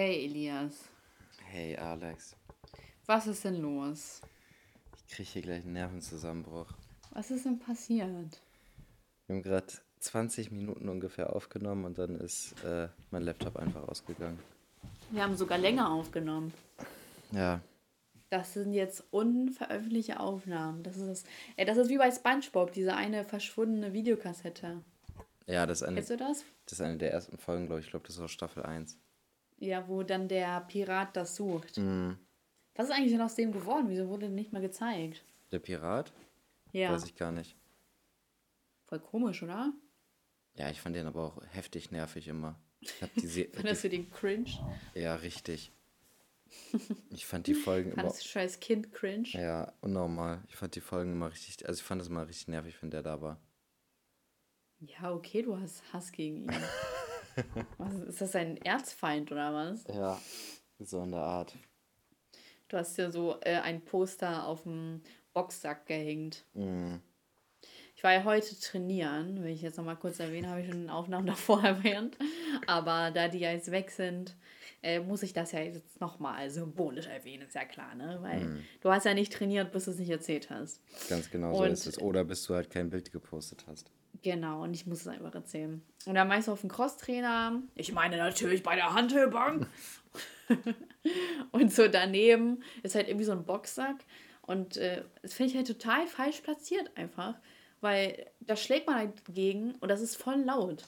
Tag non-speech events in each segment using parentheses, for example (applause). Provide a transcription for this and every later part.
Hey Elias, Hey Alex, was ist denn los? ich kriege hier gleich einen Nervenzusammenbruch. Was ist denn passiert? Wir haben gerade 20 Minuten ungefähr aufgenommen und dann ist äh, mein Laptop einfach ausgegangen. Wir haben sogar länger aufgenommen. Ja, Das sind jetzt unveröffentlichte Aufnahmen. Das ist, das, ey, das ist wie bei SpongeBob, diese eine verschwundene Videokassette. ja, das ist eine, Kennst du das? das ist eine der ersten Folgen, glaube ich. Ich glaube, das war Staffel 1. Ja, wo dann der Pirat das sucht. Mhm. Was ist eigentlich denn aus dem geworden? Wieso wurde denn nicht mal gezeigt? Der Pirat? Ja, Weiß ich gar nicht. voll komisch, oder? Ja, ich fand den aber auch heftig nervig immer. Ich hab die, Se (laughs) Fandest du den cringe? die Ja, richtig. Ich fand die Folgen (laughs) immer. Du scheiß Kind cringe? Ja, unnormal. Ich fand die Folgen immer richtig. Also, ich fand es immer richtig nervig, wenn der da war. Ja, okay, du hast Hass gegen ihn. (laughs) was, ist das ein Erzfeind oder was? Ja, so in der Art. Du hast ja so äh, ein Poster auf dem Boxsack gehängt. Mhm. Ich war ja heute trainieren, will ich jetzt nochmal kurz erwähnen, habe ich schon in Aufnahmen (laughs) davor erwähnt. Aber da die ja jetzt weg sind, äh, muss ich das ja jetzt nochmal symbolisch erwähnen, ist ja klar, ne? Weil du hast ja nicht trainiert, bis du es nicht erzählt hast. Ganz genau so Und- ist es. Oder bis du halt kein Bild gepostet hast. Genau, und ich muss es einfach erzählen. Und dann meist auf dem Crosstrainer, ich meine natürlich bei der Hantelbank. (laughs) und so daneben ist halt irgendwie so ein Boxsack. Und äh, das finde ich halt total falsch platziert einfach. Weil da schlägt man halt gegen und das ist voll laut.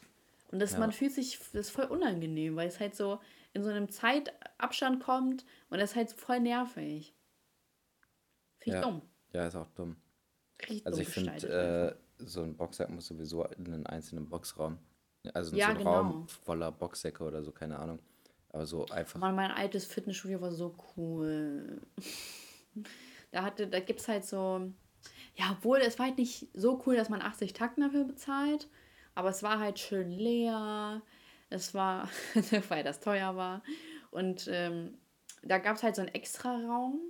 Und das, Ja. man fühlt sich, das ist voll unangenehm, weil es halt so in so einem Zeitabstand kommt und das ist halt voll nervig. Finde ich Ja. dumm. Ja, ist auch dumm. Richtig Also dumm ich finde, so ein Boxsack muss sowieso in einen einzelnen Boxraum. Also in Ja, so einen genau. Raum voller Boxsäcke oder so, keine Ahnung. Aber so einfach. Mann, mein altes Fitnessstudio war so cool. Da hatte, da gibt's halt so, ja, obwohl es war halt nicht so cool, dass man 80 Tacken dafür bezahlt, aber es war halt schön leer. Es war, (laughs) weil das teuer war. Und ähm, da gab es halt so einen extra Raum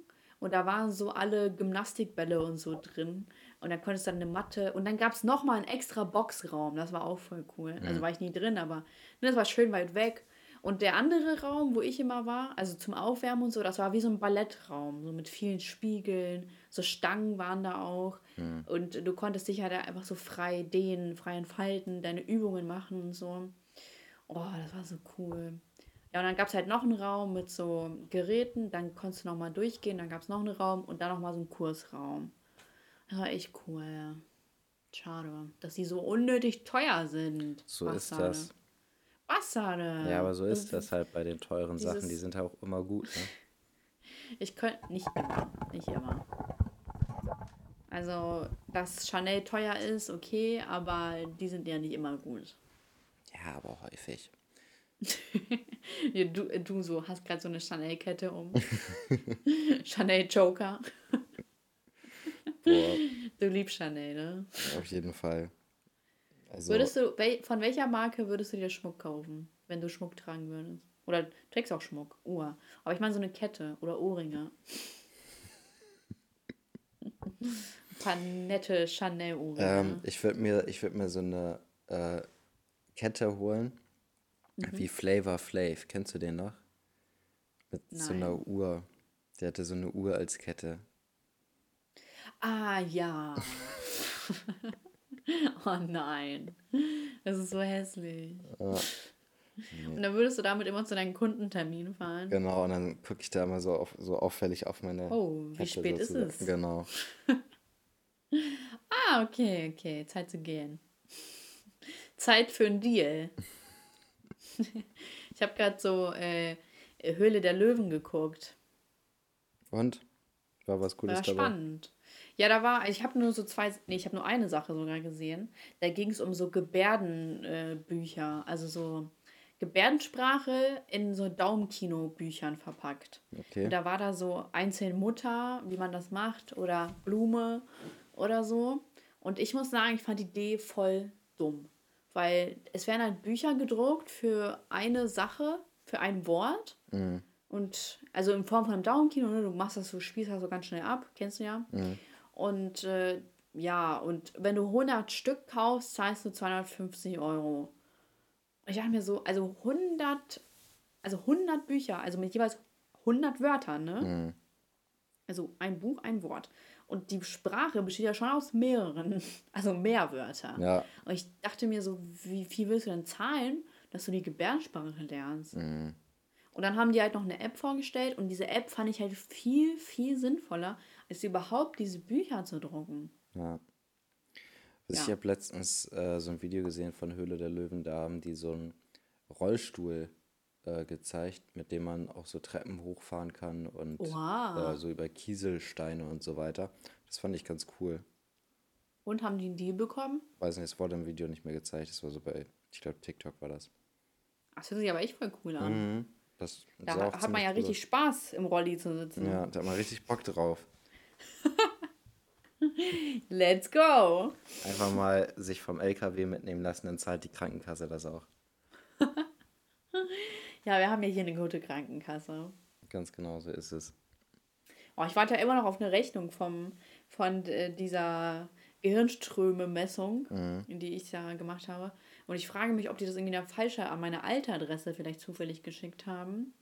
und da waren so alle Gymnastikbälle und so drin. Und da konntest du dann eine Matte. Und dann gab es nochmal einen extra Boxraum. Das war auch voll cool. Also war ich nie drin, aber ne, das war schön weit weg. Und der andere Raum, wo ich immer war, also zum Aufwärmen und so, das war wie so ein Ballettraum, so mit vielen Spiegeln, so Stangen waren da auch. Und du konntest dich halt einfach so frei dehnen, frei entfalten, deine Übungen machen und so. Oh, das war so cool. Ja, und dann gab es halt noch einen Raum mit so Geräten, dann konntest du nochmal durchgehen, dann gab es noch einen Raum und dann nochmal so einen Kursraum. Das war echt cool. Schade, dass die so unnötig teuer sind. So ist Bastarde. das. Bastarde. Ja, aber so ist das halt bei den teuren Sachen. Die sind auch immer gut, ne? Ich könnte nicht immer, nicht immer. Also, dass Chanel teuer ist, okay, aber die sind ja nicht immer gut. Ja, aber häufig. (laughs) Du, du so hast gerade so eine Chanel-Kette um. (laughs) Chanel Joker. Boah, Du liebst Chanel, ne? auf jeden Fall. Also, Würdest du, von welcher Marke würdest du dir Schmuck kaufen, wenn du Schmuck tragen würdest? Oder du trägst auch Schmuck, Uhr. Aber ich meine so eine Kette oder Ohrringe. (laughs) Ein paar nette Chanel-Ohrringe. ähm, ich würde mir, ich würd mir so eine äh, Kette holen, Mhm. wie Flavor Flav. Kennst du den noch? Mit so einer Nein. Uhr. Der hatte so eine Uhr als Kette. Ah, ja. (laughs) oh nein. Das ist so hässlich. Und dann würdest du damit immer zu deinen Kundentermin fahren. Genau, und dann gucke ich da immer so, auf, so auffällig auf meine. Oh, wie Kette spät ist sozusagen. es? Genau. (laughs) Ah, okay, okay. Zeit zu gehen. Zeit für einen Deal. (laughs) ich habe gerade so äh, Höhle der Löwen geguckt. Und? War was Cooles War dabei? spannend. Ja, da war, ich habe nur so zwei, nee, ich habe nur eine Sache sogar gesehen. Da ging es um so Gebärdenbücher, äh, also so Gebärdensprache in so Daumenkino-Büchern verpackt. Okay. Und da war da so einzeln Mutter, wie man das macht, oder Blume oder so. Und ich muss sagen, ich fand die Idee voll dumm. Weil es werden halt Bücher gedruckt für eine Sache, für ein Wort. Und also in Form von einem Daumenkino, ne? du machst das so, spielst das so ganz schnell ab, kennst du ja. Und äh, ja, und wenn du 100 Stück kaufst, zahlst du 250 Euro. Ich dachte mir so, also 100 also 100 Bücher, also mit jeweils 100 Wörtern, ne? Mhm. Also ein Buch, ein Wort. Und die Sprache besteht ja schon aus mehreren, (laughs) also mehr Wörter. Ja. Und ich dachte mir so, wie viel willst du denn zahlen, dass du die Gebärdensprache lernst? Mhm. Und dann haben die halt noch eine App vorgestellt und diese App fand ich halt viel, viel sinnvoller, als überhaupt diese Bücher zu drucken. Ja. Also Ich Ja. habe letztens äh, so ein Video gesehen von Höhle der Löwen, da haben die so einen Rollstuhl äh, gezeigt, mit dem man auch so Treppen hochfahren kann und Oha. äh, so über Kieselsteine und so weiter. Das fand ich ganz cool. Und haben die einen Deal bekommen? Weiß nicht, es wurde im Video nicht mehr gezeigt, das war so bei, ich glaube, TikTok war das. Das hört sich aber echt voll cool an. Mhm. Das Da hat man ja cool richtig Spaß, im Rolli zu sitzen. Ja, da hat man richtig Bock drauf. (laughs) Let's go! Einfach mal sich vom LKW mitnehmen lassen, dann zahlt die Krankenkasse das auch. (laughs) Ja, wir haben ja hier eine gute Krankenkasse. Ganz genau so ist es. Oh, ich warte ja immer noch auf eine Rechnung vom, von äh, dieser Gehirnströme-Messung, Mhm. die ich ja gemacht habe. Und ich frage mich, ob die das irgendwie eine falsche an meine alte Adresse vielleicht zufällig geschickt haben.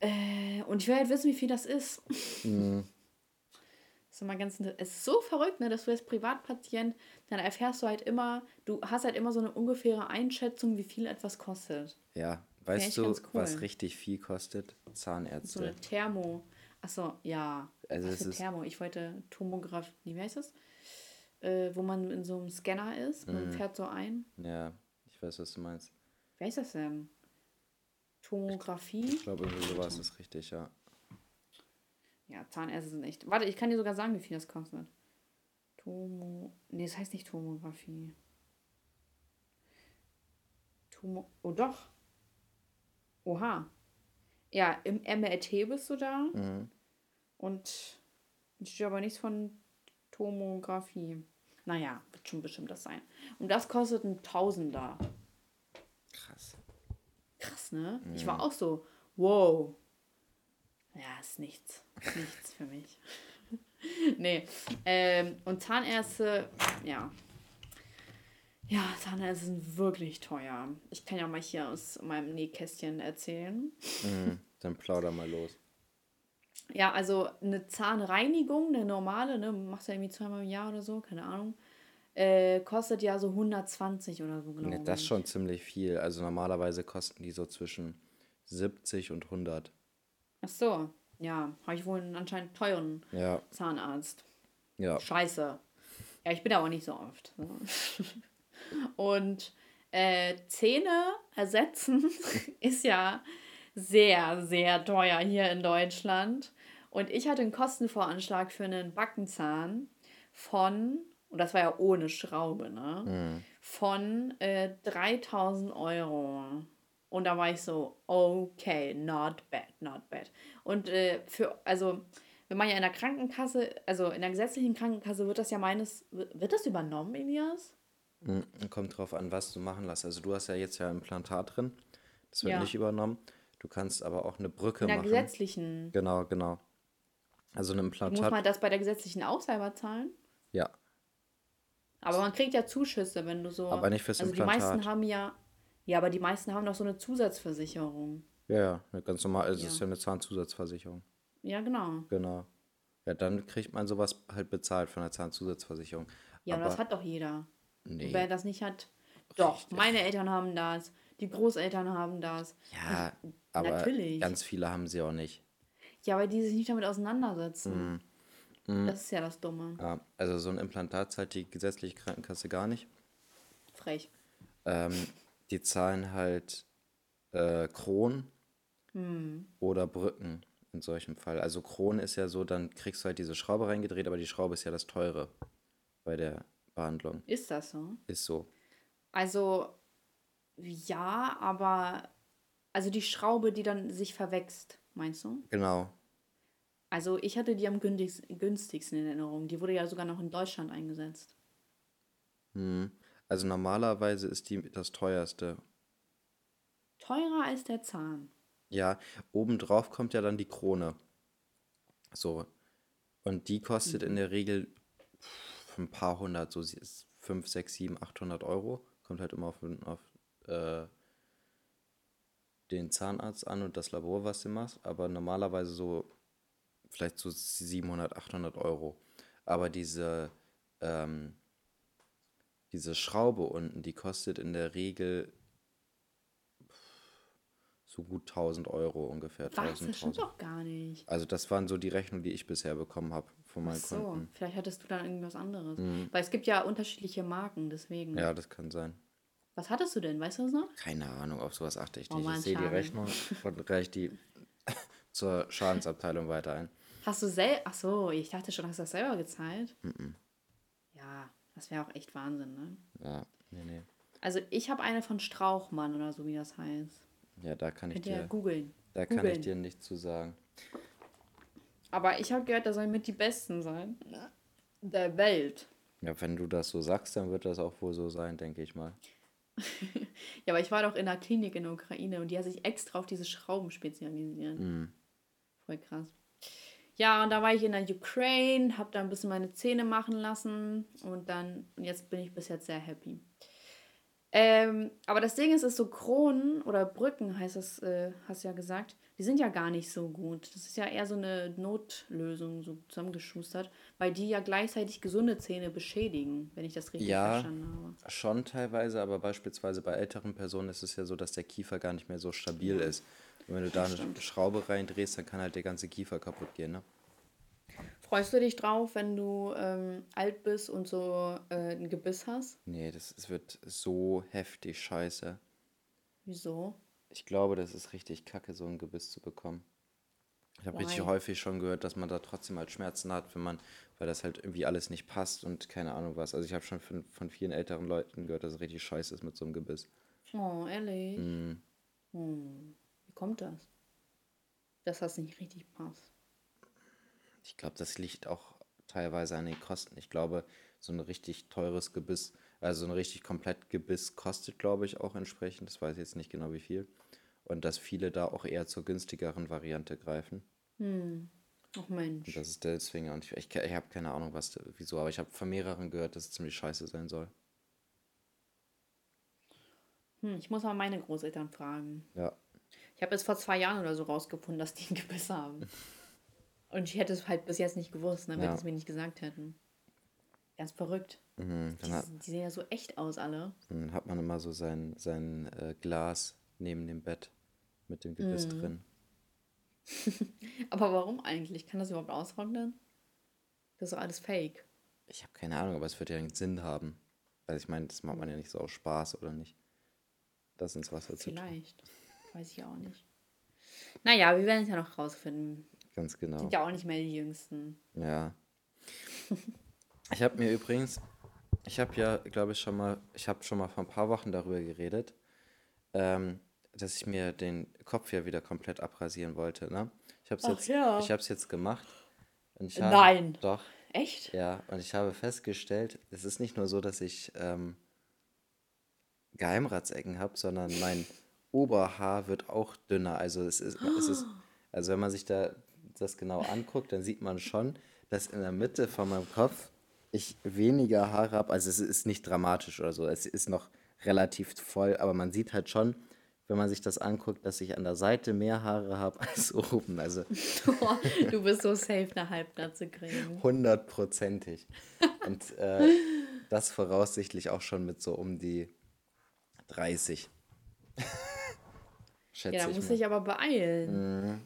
Äh, und ich will halt wissen, wie viel das ist. Mhm. Ist immer ganz, es ist so verrückt, ne, dass du als Privatpatient, dann erfährst du halt immer, du hast halt immer so eine ungefähre Einschätzung, wie viel etwas kostet. Ja, weißt du, cool. was richtig viel kostet? So Zahnärzte. eine Thermo. Achso, ja. Also Was es ist- Thermo? Ich wollte Tomograph, wie heißt das? Äh, wo man in so einem Scanner ist, man fährt so ein. Ja, ich weiß, was du meinst. Wer ist das denn? Tomographie? Ich glaube, irgendwie sowas ist richtig, ja. Ja, Zahnärzte sind echt. Warte, ich kann dir sogar sagen, wie viel das kostet. Tomo. Nee, das heißt nicht Tomographie. Tomo. Oh doch. Oha. Ja, im MRT bist du da. Mhm. Und es steht aber nichts von Tomographie. Naja, wird schon bestimmt das sein. Und das kostet ein Tausender. Krass. Krass, ne? Ich war auch so, wow. Ja, ist nichts. Nichts für mich. (laughs) nee. Ähm, und Zahnärzte, ja. Ja, Zahnärzte sind wirklich teuer. Ich kann ja mal hier aus meinem Nähkästchen erzählen. Mhm. Dann plauder mal los. Ja, also eine Zahnreinigung, eine normale, ne, machst du ja irgendwie zweimal im Jahr oder so, keine Ahnung, äh, kostet ja so 120 oder so, glaube Ne, ich. das ist schon ziemlich viel. Also normalerweise kosten die so zwischen 70 und 100. Ach so, ja, habe ich wohl einen anscheinend teuren Ja, Zahnarzt. ja. Scheiße. Ja, ich bin aber nicht so oft. (laughs) Und äh, Zähne ersetzen (laughs) ist ja sehr, sehr teuer hier in Deutschland. Und ich hatte einen Kostenvoranschlag für einen Backenzahn von, und das war ja ohne Schraube, ne? Mhm. Von äh, 3000 Euro. Und da war ich so, okay, not bad, not bad. Und äh, für, also, wenn man ja in der Krankenkasse, also in der gesetzlichen Krankenkasse wird das ja meines, wird das übernommen, Elias? Mhm. Kommt drauf an, was du machen lässt. Also du hast ja jetzt ja Implantat drin. Das wird Ja. nicht übernommen. Du kannst aber auch eine Brücke In der machen. gesetzlichen. Genau, genau. Also ein Muss Implantat. man das bei der gesetzlichen auch selber zahlen? Ja, Aber man kriegt ja Zuschüsse, wenn du so. Aber nicht fürs Also die meisten Implantat. haben ja. Ja, aber die meisten haben doch so eine Zusatzversicherung. ja, ja. Ganz normal. Also es Ja. ist ja eine Zahnzusatzversicherung. Ja, genau. Genau. Ja, dann kriegt man sowas halt bezahlt von der Zahnzusatzversicherung. Ja, aber das hat doch jeder. Nee. Wer das nicht hat. Doch, Richtig. meine Eltern haben das. Die Großeltern haben das. Ja, aber natürlich. ganz viele haben sie auch nicht. Ja, weil die sich nicht damit auseinandersetzen. Mhm. Das ist ja das Dumme. Ja, also so ein Implantat zahlt die gesetzliche Krankenkasse gar nicht. Frech. Ähm, die zahlen halt äh, Kronen Hm. oder Brücken in solchem Fall. Also Kronen ist ja so, dann kriegst du halt diese Schraube reingedreht, aber die Schraube ist ja das Teure bei der Behandlung. Ist das so? Ist so. Also, ja, aber. Also die Schraube, die dann sich verwächst, meinst du? Genau. Also ich hatte die am günstigsten, in Erinnerung. Die wurde ja sogar noch in Deutschland eingesetzt. Hm. Also normalerweise ist die das teuerste. Teurer als der Zahn. Ja, obendrauf kommt ja dann die Krone. So. Und die kostet in der Regel ein paar hundert, so 5, 6, 7, 800 Euro. Kommt halt immer auf, auf äh, den Zahnarzt an und das Labor, was du machst, aber normalerweise so vielleicht so 700, 800 Euro. Aber diese, ähm, diese Schraube unten, die kostet in der Regel so gut 1000 Euro ungefähr. Was? 1000, Das stimmt 1000. doch gar nicht. Also das waren so die Rechnungen, die ich bisher bekommen habe von Ach meinen so, Kunden. vielleicht hattest du dann irgendwas anderes. Mhm. Weil es gibt ja unterschiedliche Marken, deswegen. Ja, das kann sein. Was hattest du denn? Weißt du das noch? Keine Ahnung, auf sowas achte ich Oh nicht. Mann, ich sehe die. Rechnung (laughs) und reiche die (laughs) zur Schadensabteilung weiter ein. Hast du selber. Ach so, ich dachte schon, hast du das selber gezahlt? Ja, das wäre auch echt Wahnsinn, ne? Ja, nee, nee. Also ich habe eine von Strauchmann oder so, wie das heißt. Ja, da kann ich Könnt ihr ja dir, googeln. da kann ich googeln. dir nichts zu sagen. Aber ich habe gehört, das sollen mit die besten sein. Der Welt. Ja, wenn du das so sagst, dann wird das auch wohl so sein, denke ich mal. (laughs) Ja, aber ich war doch in der Klinik in der Ukraine und die hat sich extra auf diese Schrauben spezialisiert. Mhm. Voll krass. Ja, und da war ich in der Ukraine, habe da ein bisschen meine Zähne machen lassen und dann, und jetzt bin ich bis jetzt sehr happy. Ähm, aber das Ding ist, ist so Kronen oder Brücken, heißt das, äh, hast du ja gesagt, die sind ja gar nicht so gut. Das ist ja eher so eine Notlösung, so zusammengeschustert, weil die ja gleichzeitig gesunde Zähne beschädigen, wenn ich das richtig Ja. verstanden habe. Schon teilweise, aber beispielsweise bei älteren Personen ist es ja so, dass der Kiefer gar nicht mehr so stabil ist. Und wenn du da eine stimmt. Schraube reindrehst, dann kann halt der ganze Kiefer kaputt gehen, ne? Freust du dich drauf, wenn du ähm, alt bist und so äh, ein Gebiss hast? Nee, das es wird so heftig scheiße. Wieso? Ich glaube, das ist richtig kacke, so ein Gebiss zu bekommen. Ich habe richtig häufig schon gehört, dass man da trotzdem halt Schmerzen hat, wenn man, weil das halt irgendwie alles nicht passt und keine Ahnung was. Also ich habe schon von, von vielen älteren Leuten gehört, dass es richtig scheiße ist mit so einem Gebiss. Oh, ehrlich? Mhm. Hm. Kommt das? Dass das nicht richtig passt. Ich glaube, das liegt auch teilweise an den Kosten. Ich glaube, so ein richtig teures Gebiss, also so ein richtig komplett Gebiss kostet, glaube ich, auch entsprechend. Das weiß ich jetzt nicht genau wie viel. Und dass viele da auch eher zur günstigeren Variante greifen. Hm. Ach Und Mensch. das ist deswegen auch nicht. Ich, ich habe keine Ahnung, was, wieso, aber ich habe von mehreren gehört, dass es ziemlich scheiße sein soll. Hm, ich muss mal meine Großeltern fragen. Ja. Ich habe es vor zwei Jahren oder so rausgefunden, dass die ein Gebiss haben. (laughs) Und ich hätte es halt bis jetzt nicht gewusst, ne, wenn Ja. sie es mir nicht gesagt hätten. Ganz verrückt. Mhm. Die, hat, die sehen ja so echt aus, alle. dann hat man immer so sein, sein äh, Glas neben dem Bett mit dem Gebiss Mhm. drin. (laughs) Aber warum eigentlich? Kann das überhaupt austrocknen? Das ist doch alles fake. Ich habe keine Ahnung, aber es wird ja einen Sinn haben. Also ich meine, das macht man ja nicht so aus Spaß, oder nicht? Das ins Wasser zu tun. Vielleicht. Weiß ich auch nicht. Naja, wir werden es ja noch rausfinden. Ganz genau. Sind ja auch nicht mehr die Jüngsten. Ja. Ich habe mir übrigens, ich habe ja, glaube ich, schon mal, ich habe schon mal vor ein paar Wochen darüber geredet, ähm, dass ich mir den Kopf ja wieder komplett abrasieren wollte, ne? Ich habe es jetzt, ja. ich jetzt gemacht. Habe, Nein. Doch, Echt? ja. Und ich habe festgestellt, es ist nicht nur so, dass ich ähm, Geheimratsecken habe, sondern mein Oberhaar wird auch dünner. Also es ist, es ist, also wenn man sich da das genau anguckt, dann sieht man schon, dass in der Mitte von meinem Kopf ich weniger Haare habe. Also es ist nicht dramatisch oder so. Es ist noch relativ voll, aber man sieht halt schon, wenn man sich das anguckt, dass ich an der Seite mehr Haare habe (laughs) als oben. Also (laughs) du bist so safe, eine Halbplatze kriegen. hundertprozentig. Und äh, das voraussichtlich auch schon mit so um die 30. Schätze Ja, da muss ich aber beeilen. Mhm.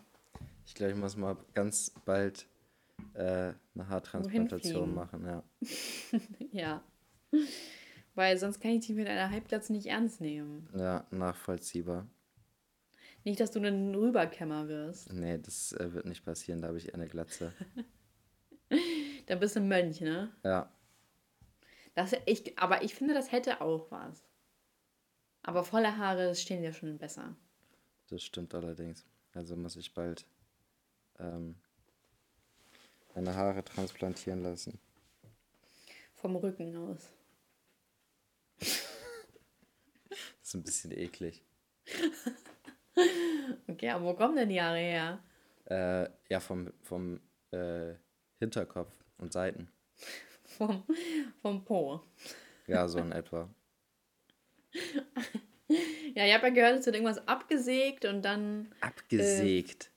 Ich glaube, ich muss mal ganz bald äh, eine Haartransplantation machen, ja. (laughs) Ja. Weil sonst kann ich dich mit einer Halbplatze nicht ernst nehmen. Ja, nachvollziehbar. Nicht, dass du ein Rüberkämmer wirst. Nee, das äh, wird nicht passieren, da habe ich eine Glatze. (laughs) Da bist du ein Mönch, ne? Ja, Das, ich, aber ich finde, das hätte auch was. Aber volle Haare stehen ja schon besser. Das stimmt allerdings. Also muss ich bald ähm, meine Haare transplantieren lassen. Vom Rücken aus. Das (laughs) ist ein bisschen eklig. (laughs) Okay, aber wo kommen denn die Haare her? Äh, ja, vom, vom äh, Hinterkopf und Seiten. Vom, vom Po. Ja, so in etwa. (laughs) Ja, ich habe ja gehört, es wird irgendwas abgesägt und dann. Abgesägt.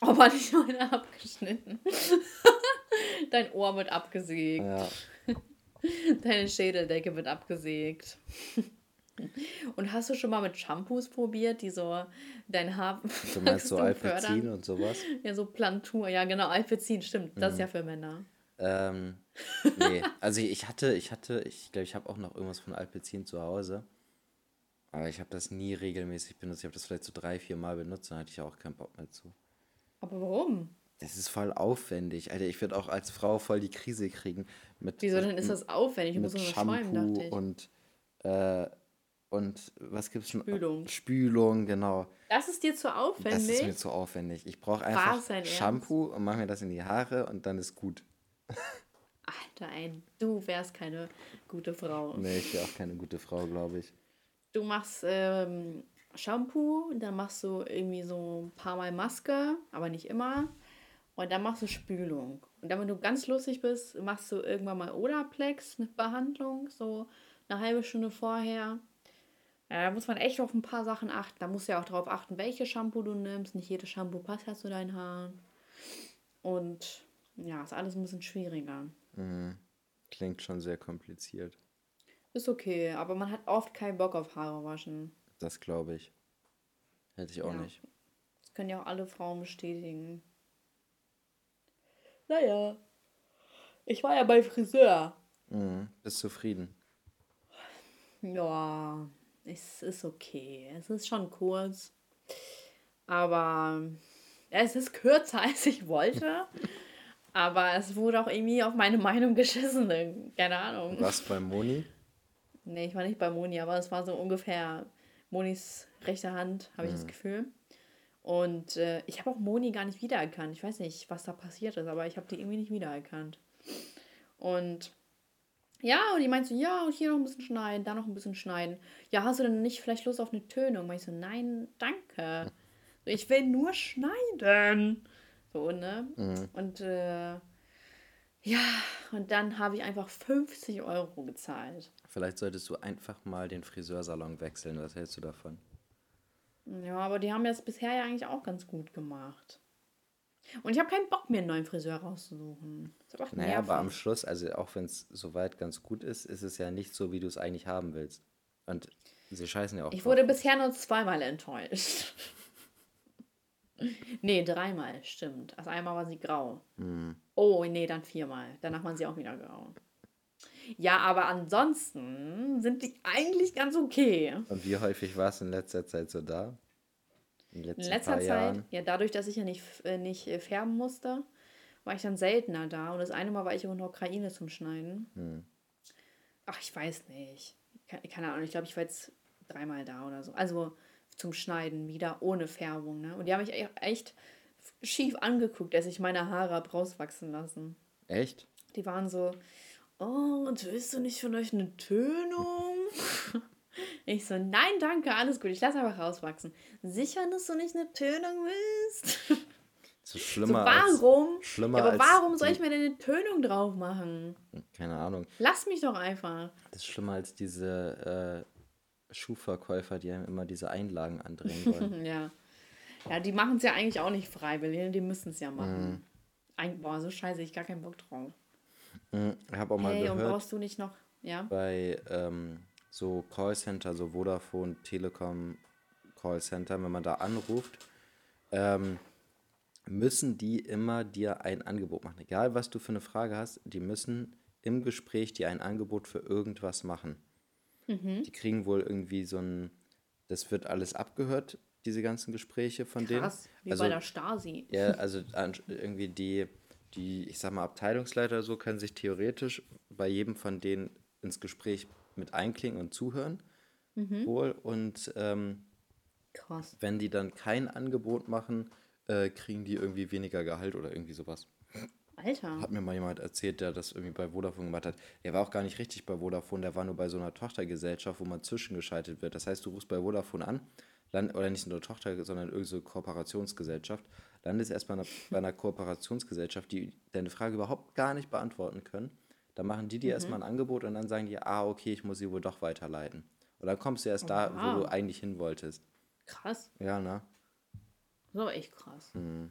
Äh, oh, war nicht meine abgeschnitten. (laughs) Dein Ohr wird abgesägt. Ja. (laughs) Deine Schädeldecke wird abgesägt. (laughs) Und hast du schon mal mit Shampoos probiert, die so dein Haar. Du meinst so Alpezin und sowas? Ja, so Plantur. Ja, genau, Alpezin, stimmt. Das mhm. ist ja für Männer. Ähm, nee, also ich hatte, ich hatte, ich glaube, ich habe auch noch irgendwas von Alpezin zu Hause. Aber ich habe das nie regelmäßig benutzt. Ich habe das vielleicht so drei, vier Mal benutzt, dann hatte ich auch keinen Bock mehr zu. Aber warum? Das ist voll aufwendig. Alter, ich würde auch als Frau voll die Krise kriegen. Mit, Wieso denn ist das aufwendig? Du musst nur schäumen, dachte ich. Und, äh, und was gibt's schon? Spülung. Spülung, genau. Das ist dir zu aufwendig? Das ist mir zu aufwendig. Ich brauche einfach Shampoo und mache mir das in die Haare und dann ist gut. Alter, ein, du wärst keine gute Frau. Nee, ich wäre auch keine gute Frau, glaube ich. Du machst ähm, Shampoo, dann machst du irgendwie so ein paar Mal Maske, aber nicht immer. Und dann machst du Spülung. Und dann, wenn du ganz lustig bist, machst du irgendwann mal Odaplex mit Behandlung, so eine halbe Stunde vorher. Ja, da muss man echt auf ein paar Sachen achten. Da musst du ja auch darauf achten, welches Shampoo du nimmst. Nicht jedes Shampoo passt ja zu deinen Haaren. Und ja, ist alles ein bisschen schwieriger. Mhm. Klingt schon sehr kompliziert. Ist okay, aber man hat oft keinen Bock auf Haare waschen. Das glaube ich. Hätte ich auch ja. nicht. Das können ja auch alle Frauen bestätigen. Naja. Ich war ja bei Friseur. Mhm. Bist zufrieden? Ja, es ist okay. Es ist schon kurz. Aber es ist kürzer, (laughs) als ich wollte. aber es wurde auch irgendwie auf meine Meinung (laughs) geschissen. Keine Ahnung. Was bei Moni? Nee, ich war nicht bei Moni, aber es war so ungefähr Monis rechte Hand, habe ich mhm. das Gefühl. Und äh, ich habe auch Moni gar nicht wiedererkannt. Ich weiß nicht, was da passiert ist, aber ich habe die irgendwie nicht wiedererkannt. Und ja, und die meint so, ja, und hier noch ein bisschen schneiden, da noch ein bisschen schneiden. Ja, hast du denn nicht vielleicht Lust auf eine Tönung? Meint ich so, nein, danke. Ich will nur schneiden. So, ne? Mhm. Und äh, ja, und dann habe ich einfach 50 Euro gezahlt. Vielleicht solltest du einfach mal den Friseursalon wechseln. Was hältst du davon? Ja, aber die haben das bisher ja eigentlich auch ganz gut gemacht. Und ich habe keinen Bock, mir einen neuen Friseur rauszusuchen. Naja, aber am Schluss, also auch wenn es soweit ganz gut ist, ist es ja nicht so, wie du es eigentlich haben willst. Und sie scheißen ja auch. Ich wurde bisher nur zweimal enttäuscht. (laughs) nee, dreimal, stimmt. Also einmal war sie grau. Mm. Oh, nee, dann viermal. Danach waren sie auch wieder grau. Ja, aber ansonsten sind die eigentlich ganz okay. Und wie häufig war es in letzter Zeit so da? In, in letzter Zeit, Jahren? ja, dadurch, dass ich ja nicht, äh, nicht äh, färben musste, war ich dann seltener da. Und das eine Mal war ich auch in der Ukraine zum Schneiden. Hm. Ach, ich weiß nicht. Keine Ahnung, ich glaube, ich war jetzt dreimal da oder so. Also zum Schneiden wieder ohne Färbung. Ne? Und die haben mich e-, echt schief angeguckt, dass ich meine Haare habe rauswachsen lassen. Echt? Die waren so, oh, und willst du nicht vielleicht eine Tönung? (laughs) Ich so, nein, danke, alles gut, ich lasse einfach rauswachsen. Sicher, dass du nicht eine Tönung willst? Das ist schlimmer so, warum? Als, schlimmer ja, aber warum soll ich mir denn eine Tönung drauf machen? Keine Ahnung. Lass mich doch einfach. Das ist schlimmer als diese äh, Schuhverkäufer, die einem immer diese Einlagen andrehen wollen. (laughs) ja. Ja, die machen es ja eigentlich auch nicht freiwillig, die müssen es ja machen. Mm. Ein, boah, so scheiße, ich gar keinen Bock drauf. Mm, ich habe auch mal hey, gehört. und brauchst du nicht noch, ja? Bei ähm, so Callcenter, so Vodafone, Telekom Callcenter, wenn man da anruft, ähm, müssen die immer dir ein Angebot machen. Egal, was du für eine Frage hast, die müssen im Gespräch dir ein Angebot für irgendwas machen. Mhm. Die kriegen wohl irgendwie so ein, das wird alles abgehört, diese ganzen Gespräche von Krass, denen. Wie also, bei der Stasi. Ja, also irgendwie die die, ich sag mal, Abteilungsleiter so können sich theoretisch bei jedem von denen ins Gespräch mit einklingen und zuhören. Mhm. Wohl. Und ähm, Krass. wenn die dann kein Angebot machen, äh, kriegen die irgendwie weniger Gehalt oder irgendwie sowas. Alter. Hat mir mal jemand erzählt, der das irgendwie bei Vodafone gemacht hat. Der war auch gar nicht richtig bei Vodafone, der war nur bei so einer Tochtergesellschaft, wo man zwischengeschaltet wird. Das heißt, du rufst bei Vodafone an, land, oder nicht nur Tochter, sondern irgendeine so Kooperationsgesellschaft landest erstmal bei einer Kooperationsgesellschaft, die deine Frage überhaupt gar nicht beantworten können. Dann machen die dir mhm. erstmal ein Angebot und dann sagen die, ah, okay, ich muss sie wohl doch weiterleiten. Und dann kommst du erst Oh, da, wo du wow. eigentlich hin wolltest. Krass. Ja, ne? Das ist aber echt krass. Mhm.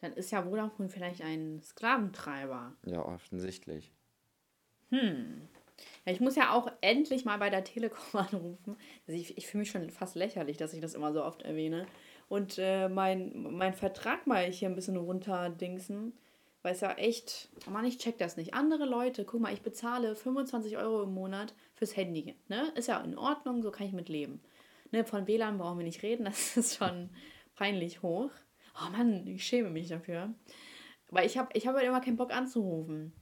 Dann ist ja Vodafone vielleicht ein Sklaventreiber. Ja, offensichtlich. Ja, ich muss ja auch endlich mal bei der Telekom (laughs) anrufen. Also ich ich fühle mich schon fast lächerlich, dass ich das immer so oft erwähne. Und äh, mein, mein Vertrag mal hier ein bisschen runterdingsen. Weil es ja echt, oh Mann, ich check das nicht. Andere Leute, guck mal, ich bezahle 25 Euro im Monat fürs Handy. Ne? Ist ja in Ordnung, so kann ich mit leben. Ne? Von WLAN brauchen wir nicht reden, (laughs) das ist schon peinlich hoch. Oh Mann, ich schäme mich dafür. Weil ich habe ich hab halt immer keinen Bock anzurufen.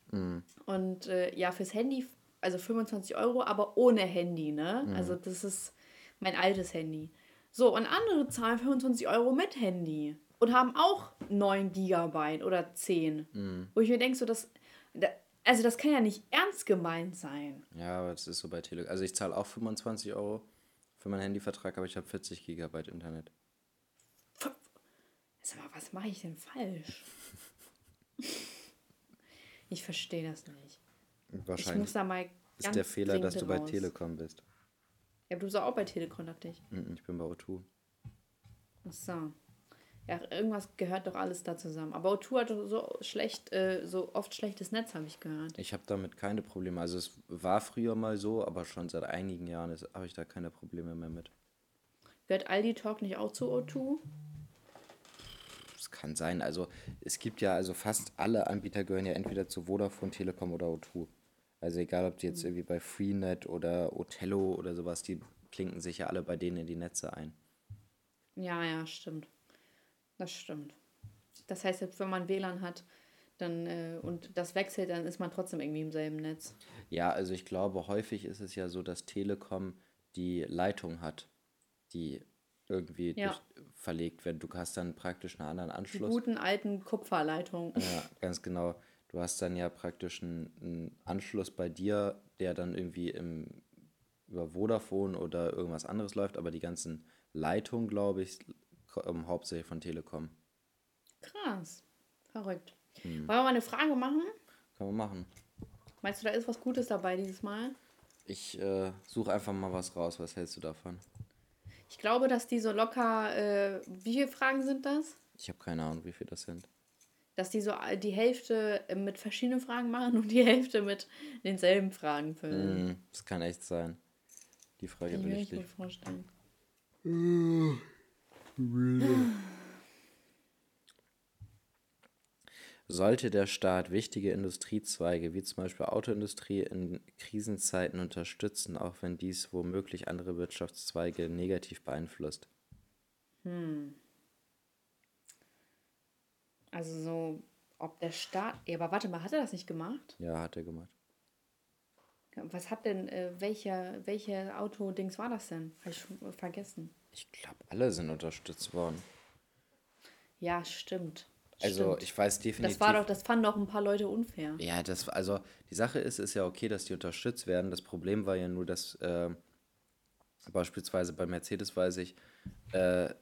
Und äh, ja, fürs Handy, also 25 Euro, aber ohne Handy, ne? Also das ist mein altes Handy. So, und andere zahlen 25 Euro mit Handy und haben auch 9 Gigabyte oder 10. Wo ich mir denke, so, das, da, also das kann ja nicht ernst gemeint sein. Ja, aber das ist so bei Telekom. Also ich zahle auch 25 Euro für meinen Handyvertrag, aber ich habe 40 Gigabyte Internet. Sag mal, was mache ich denn falsch? (laughs) ich verstehe das nicht. Ich Wahrscheinlich ist der Fehler, dass du bei raus. Telekom bist. Ja, du bist auch bei Telekom, dachte ich. Mhm, Ich bin bei O2. Ach so. Ja, irgendwas gehört doch alles da zusammen. Aber O2 hat doch so schlecht, äh, so oft schlechtes Netz, habe ich gehört. Ich habe damit keine Probleme. Also es war früher mal so, aber schon seit einigen Jahren habe ich da keine Probleme mehr mit. Gehört Aldi Talk nicht auch zu O2? Das kann sein. Also es gibt ja, also fast alle Anbieter gehören ja entweder zu Vodafone, Telekom oder O2. Also egal, ob die jetzt irgendwie bei Freenet oder Otello oder sowas, die klinken sich ja alle bei denen in die Netze ein. Ja, ja, stimmt. Das stimmt. Das heißt, selbst wenn man WLAN hat dann, äh, und das wechselt, dann ist man trotzdem irgendwie im selben Netz. Ja, also ich glaube, häufig ist es ja so, dass Telekom die Leitung hat, die irgendwie Ja. durch, verlegt wird. Du hast dann praktisch einen anderen Die Anschluss. guten alten Kupferleitungen. Ja, ganz genau. Du hast dann ja praktisch einen, einen Anschluss bei dir, der dann irgendwie im, über Vodafone oder irgendwas anderes läuft, aber die ganzen Leitungen, glaube ich, kommen hauptsächlich von Telekom. Krass. Verrückt. Hm. Wollen wir mal eine Frage machen? Kann man machen. Meinst du, da ist was Gutes dabei dieses Mal? Ich äh, suche einfach mal was raus. Was hältst du davon? Ich glaube, dass die so locker, äh, wie viele Fragen sind das? Ich habe keine Ahnung, wie viel das sind. Dass die so äh, die Hälfte äh, mit verschiedenen Fragen machen und die Hälfte mit denselben Fragen füllen. Hm, das kann echt sein. Die Frage Kann ich will mir ich gut nicht. vorstellen. Sollte der Staat wichtige Industriezweige wie zum Beispiel Autoindustrie in Krisenzeiten unterstützen, auch wenn dies womöglich andere Wirtschaftszweige negativ beeinflusst? Also so, ob der Staat. Ja, aber warte mal, hat er das nicht gemacht? Ja, hat er gemacht. Was hat denn, äh, welche, welche Autodings war das denn? Habe ich schon vergessen. Ich glaube, alle sind unterstützt worden. Ja, stimmt. Also stimmt. ich weiß definitiv. Das war doch, das fanden doch ein paar Leute unfair. Ja, das, also die Sache ist, ist ja okay, dass die unterstützt werden. Das Problem war ja nur, dass äh, beispielsweise bei Mercedes weiß ich, äh,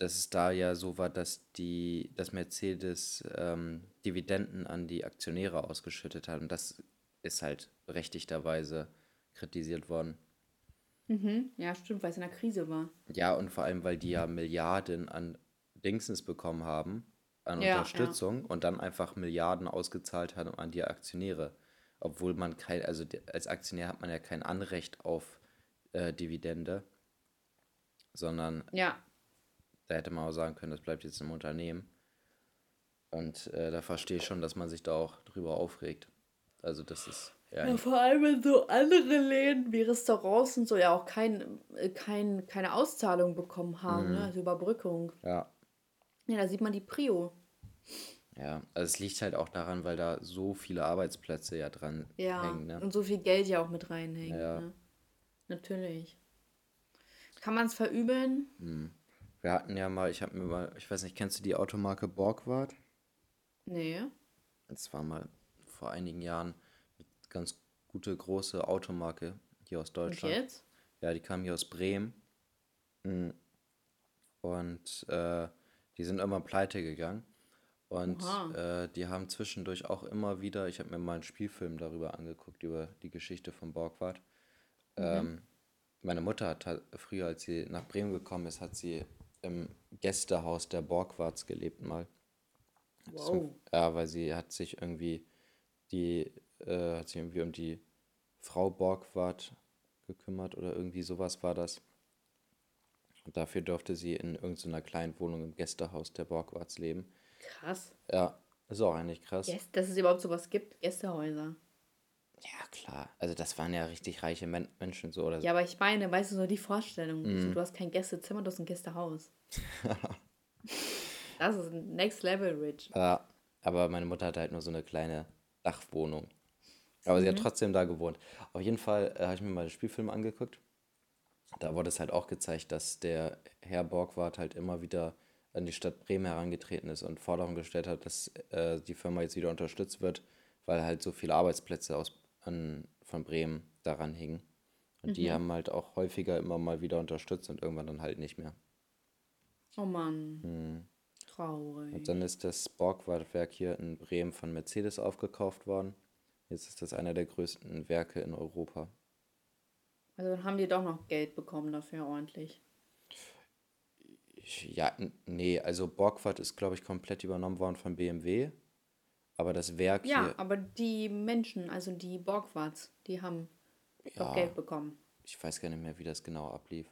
dass es da ja so war, dass die, dass Mercedes ähm, Dividenden an die Aktionäre ausgeschüttet hat. Und das ist halt berechtigterweise kritisiert worden. Mhm. Ja, stimmt, weil es in der Krise war. Ja, und vor allem, weil die ja Milliarden an Dingsens bekommen haben, an Ja, Unterstützung und dann einfach Milliarden ausgezahlt haben an die Aktionäre. Obwohl man kein, also als Aktionär hat man ja kein Anrecht auf äh, Dividende, sondern Ja, da hätte man auch sagen können, das bleibt jetzt im Unternehmen. Und äh, da verstehe ich schon, dass man sich da auch drüber aufregt. Also das ist ja, Ja, vor allem in so andere Läden wie Restaurants und so ja auch kein, äh, kein, keine Auszahlung bekommen haben, ne? also Überbrückung. ja, Ja, da sieht man die Prio. ja. Also es liegt halt auch daran, weil da so viele Arbeitsplätze ja dran Ja, hängen. Ne? und so viel Geld ja auch mit reinhängt. Ja. Ne? Natürlich. Kann man es verübeln? Wir hatten ja mal, ich habe mir mal, ich weiß nicht, kennst du die Automarke Borgward? Nee. Das war mal vor einigen Jahren eine ganz gute große Automarke hier aus Und Deutschland. jetzt? Ja, die kam hier aus Bremen. Mm. Und äh, die sind immer pleite gegangen. Und äh, die haben zwischendurch auch immer wieder, ich habe mir mal einen Spielfilm darüber angeguckt, über die Geschichte von Borgward. Ähm, meine Mutter hat früher, als sie nach Bremen gekommen ist, hat sie im Gästehaus der Borgwarts gelebt mal. Wow. Ja, weil sie hat sich irgendwie die, äh, hat sich irgendwie um die Frau Borgwart gekümmert oder irgendwie sowas war das. Und dafür durfte sie in irgendeiner kleinen Wohnung im Gästehaus der Borgwarts leben. Krass. Ja, ist auch eigentlich krass. Yes, dass es überhaupt sowas gibt, Gästehäuser. Ja, klar. Also das waren ja richtig reiche Men Menschen so. Oder ja, aber ich meine, weißt du, so die Vorstellung. So, du hast kein Gästezimmer, du hast ein Gästehaus. (laughs) das ist next level rich. Ja, aber meine Mutter hatte halt nur so eine kleine Dachwohnung. Aber mhm. sie hat mhm. trotzdem da gewohnt. Auf jeden Fall äh, habe ich mir mal den Spielfilm angeguckt. Da wurde es halt auch gezeigt, dass der Herr Borgward halt immer wieder an die Stadt Bremen herangetreten ist und Forderungen gestellt hat, dass äh, die Firma jetzt wieder unterstützt wird, weil halt so viele Arbeitsplätze aus an, von Bremen daran hingen. Und mhm. die haben halt auch häufiger immer mal wieder unterstützt und irgendwann dann halt nicht mehr. Oh Mann. Hm. Traurig. Und dann ist das Borgward-Werk hier in Bremen von Mercedes aufgekauft worden. Jetzt ist das einer der größten Werke in Europa. Also haben die doch noch Geld bekommen dafür ordentlich. Ja, nee, also Borgward ist, glaube ich, komplett übernommen worden von BMW. Aber das Werk ja, hier. aber die Menschen, also die Borgwarts, die haben ja, doch Geld bekommen. Ich weiß gar nicht mehr, wie das genau ablief.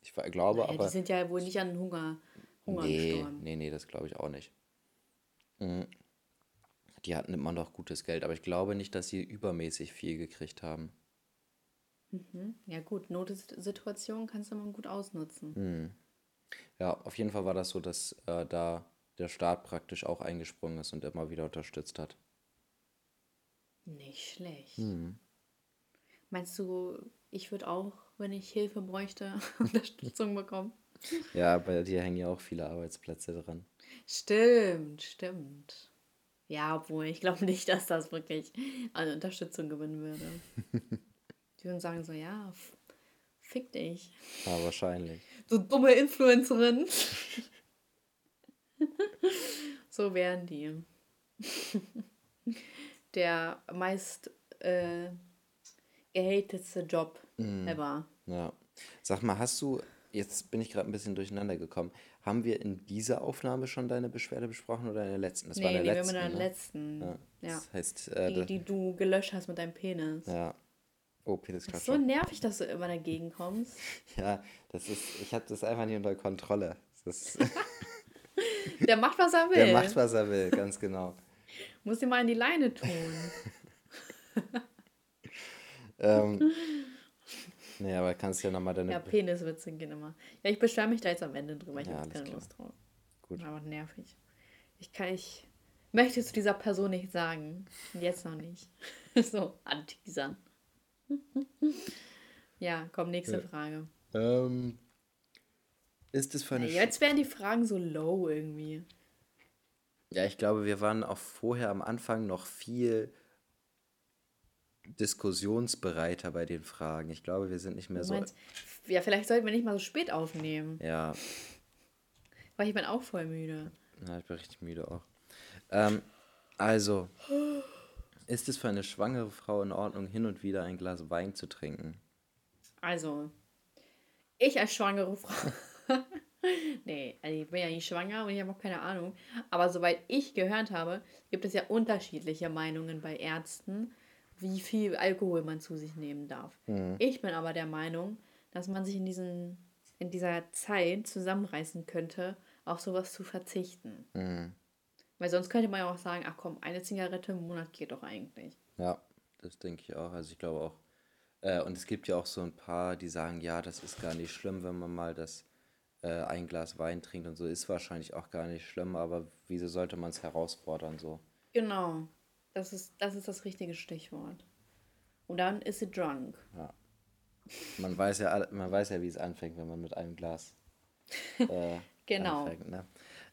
Ich glaube naja, aber. Die sind ja wohl nicht an Hunger, Hunger nee, gestorben. Nee, nee, das glaube ich auch nicht. Mhm. Die hatten immer noch gutes Geld, aber ich glaube nicht, dass sie übermäßig viel gekriegt haben. Mhm. Ja, gut, Notsituation kannst du mal gut ausnutzen. Mhm. Ja, auf jeden Fall war das so, dass äh, da der Staat praktisch auch eingesprungen ist und immer wieder unterstützt hat. Nicht schlecht. Mhm. Meinst du, ich würde auch, wenn ich Hilfe bräuchte, (laughs) Unterstützung bekommen? Ja, bei dir hängen ja auch viele Arbeitsplätze dran. Stimmt, stimmt. Ja, obwohl ich glaube nicht, dass das wirklich an Unterstützung gewinnen würde. (laughs) Die würden sagen so, ja, fick dich. Ja, wahrscheinlich. Du dumme Influencerin. (laughs) so wären die. (laughs) Der meist äh, gehatetste Job mm. ever. Ja. Sag mal, hast du, jetzt bin ich gerade ein bisschen durcheinander gekommen, haben wir in dieser Aufnahme schon deine Beschwerde besprochen oder in der letzten? Das nee, war in der nee, letzten, wir haben in der ne? letzten. Ja. ja. Das heißt, äh, die, die du gelöscht hast mit deinem Penis. Ja. Oh, Penis Das ist so nervig, dass du immer dagegen kommst. (laughs) ja, das ist, ich habe das einfach nicht unter Kontrolle. Das (laughs) Der macht, was er will. Der macht, was er will, ganz genau. (laughs) Muss ihn mal in die Leine tun. (laughs) ähm, nee, aber kannst du ja nochmal deine... Ja, Peniswitze gehen immer. Ja, ich beschwere mich da jetzt am Ende drüber. Ich ja, habe keine Lust drauf. Gut. Aber nervig. Ich kann, ich möchte zu dieser Person nicht sagen. Jetzt noch nicht. so, anteasern. ja, komm, nächste ja. Frage. Ähm, ist es für eine. Ja, jetzt werden die Fragen so low irgendwie. Ja, ich glaube, wir waren auch vorher am Anfang noch viel diskussionsbereiter bei den Fragen. Ich glaube, wir sind nicht mehr so. Meinst, ja, vielleicht sollten wir nicht mal so spät aufnehmen. Ja. Weil ich bin auch voll müde. Ja, ich bin richtig müde auch. Ähm, also, ist es für eine schwangere Frau in Ordnung, hin und wieder ein Glas Wein zu trinken? Also, ich als schwangere Frau. (laughs) nee, also ich bin ja nicht schwanger und ich habe auch keine Ahnung. Aber soweit ich gehört habe, gibt es ja unterschiedliche Meinungen bei Ärzten, wie viel Alkohol man zu sich nehmen darf. Mhm. Ich bin aber der Meinung, dass man sich in, diesen, in dieser Zeit zusammenreißen könnte, auf sowas zu verzichten. Mhm. Weil sonst könnte man ja auch sagen, ach komm, eine Zigarette im Monat geht doch eigentlich. Ja, das denke ich auch. Also ich glaube auch. Äh, und es gibt ja auch so ein paar, die sagen, ja, das ist gar nicht schlimm, wenn man mal das äh, ein Glas Wein trinkt und so, ist wahrscheinlich auch gar nicht schlimm, aber wieso sollte man es herausfordern so? Genau, das ist, das ist das richtige Stichwort. Und dann ist sie drunk. Ja. Man weiß ja, man weiß ja, wie es anfängt, wenn man mit einem Glas (laughs) äh, genau. anfängt. Ne?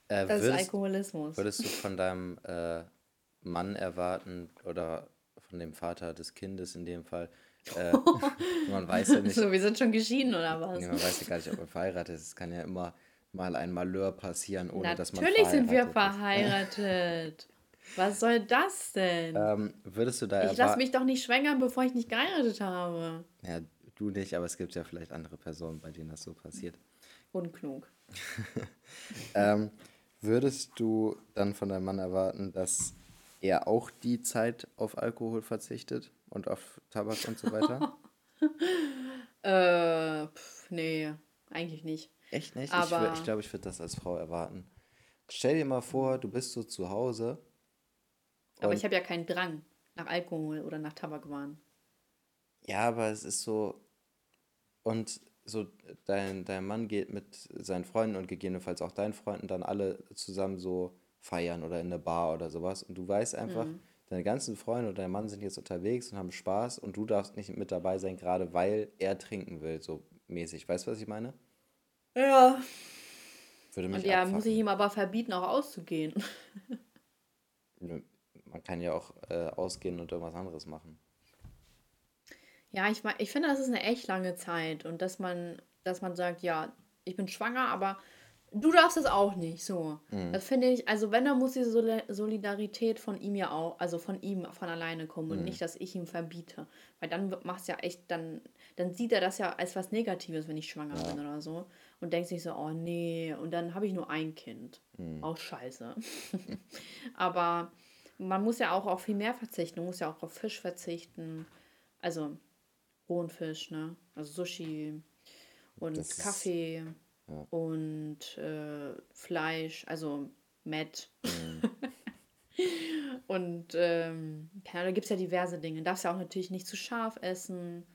Äh, das würdest, ist Alkoholismus. Würdest du von deinem äh, Mann erwarten oder von dem Vater des Kindes in dem Fall, äh, (laughs) man weiß ja (laughs) nicht. So, wir sind schon geschieden oder was? man weiß ja gar nicht, ob man verheiratet ist. Es kann ja immer mal ein Malheur passieren, ohne Natürlich dass man Natürlich sind wir verheiratet. Was soll das denn? Ähm, würdest du da ich lasse mich doch nicht schwängern, bevor ich nicht geheiratet habe. Ja, du nicht, aber es gibt ja vielleicht andere Personen, bei denen das so passiert. Unklug. (laughs) ähm, würdest du dann von deinem Mann erwarten, dass er auch die Zeit auf Alkohol verzichtet und auf Tabak und so weiter? (laughs) äh, pf, nee, eigentlich nicht. Echt nicht? Aber ich glaube, ich, glaub, ich würde das als Frau erwarten. Stell dir mal vor, du bist so zu Hause. Aber ich habe ja keinen Drang nach Alkohol oder nach Tabakwaren. Ja, aber es ist so. Und so, dein, dein Mann geht mit seinen Freunden und gegebenenfalls auch deinen Freunden dann alle zusammen so feiern oder in eine Bar oder sowas. Und du weißt einfach, mhm. Deine ganzen Freunde und dein Mann sind jetzt unterwegs und haben Spaß und du darfst nicht mit dabei sein, gerade weil er trinken will, so mäßig. Weißt du, was ich meine? Ja. Würde mich und ja, abfacken. muss ich ihm aber verbieten, auch auszugehen. (laughs) Man kann ja auch äh, ausgehen und irgendwas anderes machen. Ja, ich, ich finde, das ist eine echt lange Zeit und dass man, dass man sagt, ja, ich bin schwanger, aber du darfst es auch nicht. So. Mhm. Das finde ich, also wenn, dann muss diese Solidarität von ihm ja auch, also von ihm von alleine kommen und mhm. nicht, dass ich ihm verbiete. Weil dann macht es ja echt, dann, dann sieht er das ja als was Negatives, wenn ich schwanger ja. bin oder so. Und denkt sich so, oh nee, und dann habe ich nur ein Kind. Mhm. Auch scheiße. (laughs) Aber man muss ja auch auf viel mehr verzichten. Man muss ja auch auf Fisch verzichten. Also rohen Fisch, ne? Also Sushi und das Kaffee ja. und äh, Fleisch, also Met. Mhm. (laughs) und ähm, ja, da gibt es ja diverse Dinge. Darfst ja auch natürlich nicht zu scharf essen.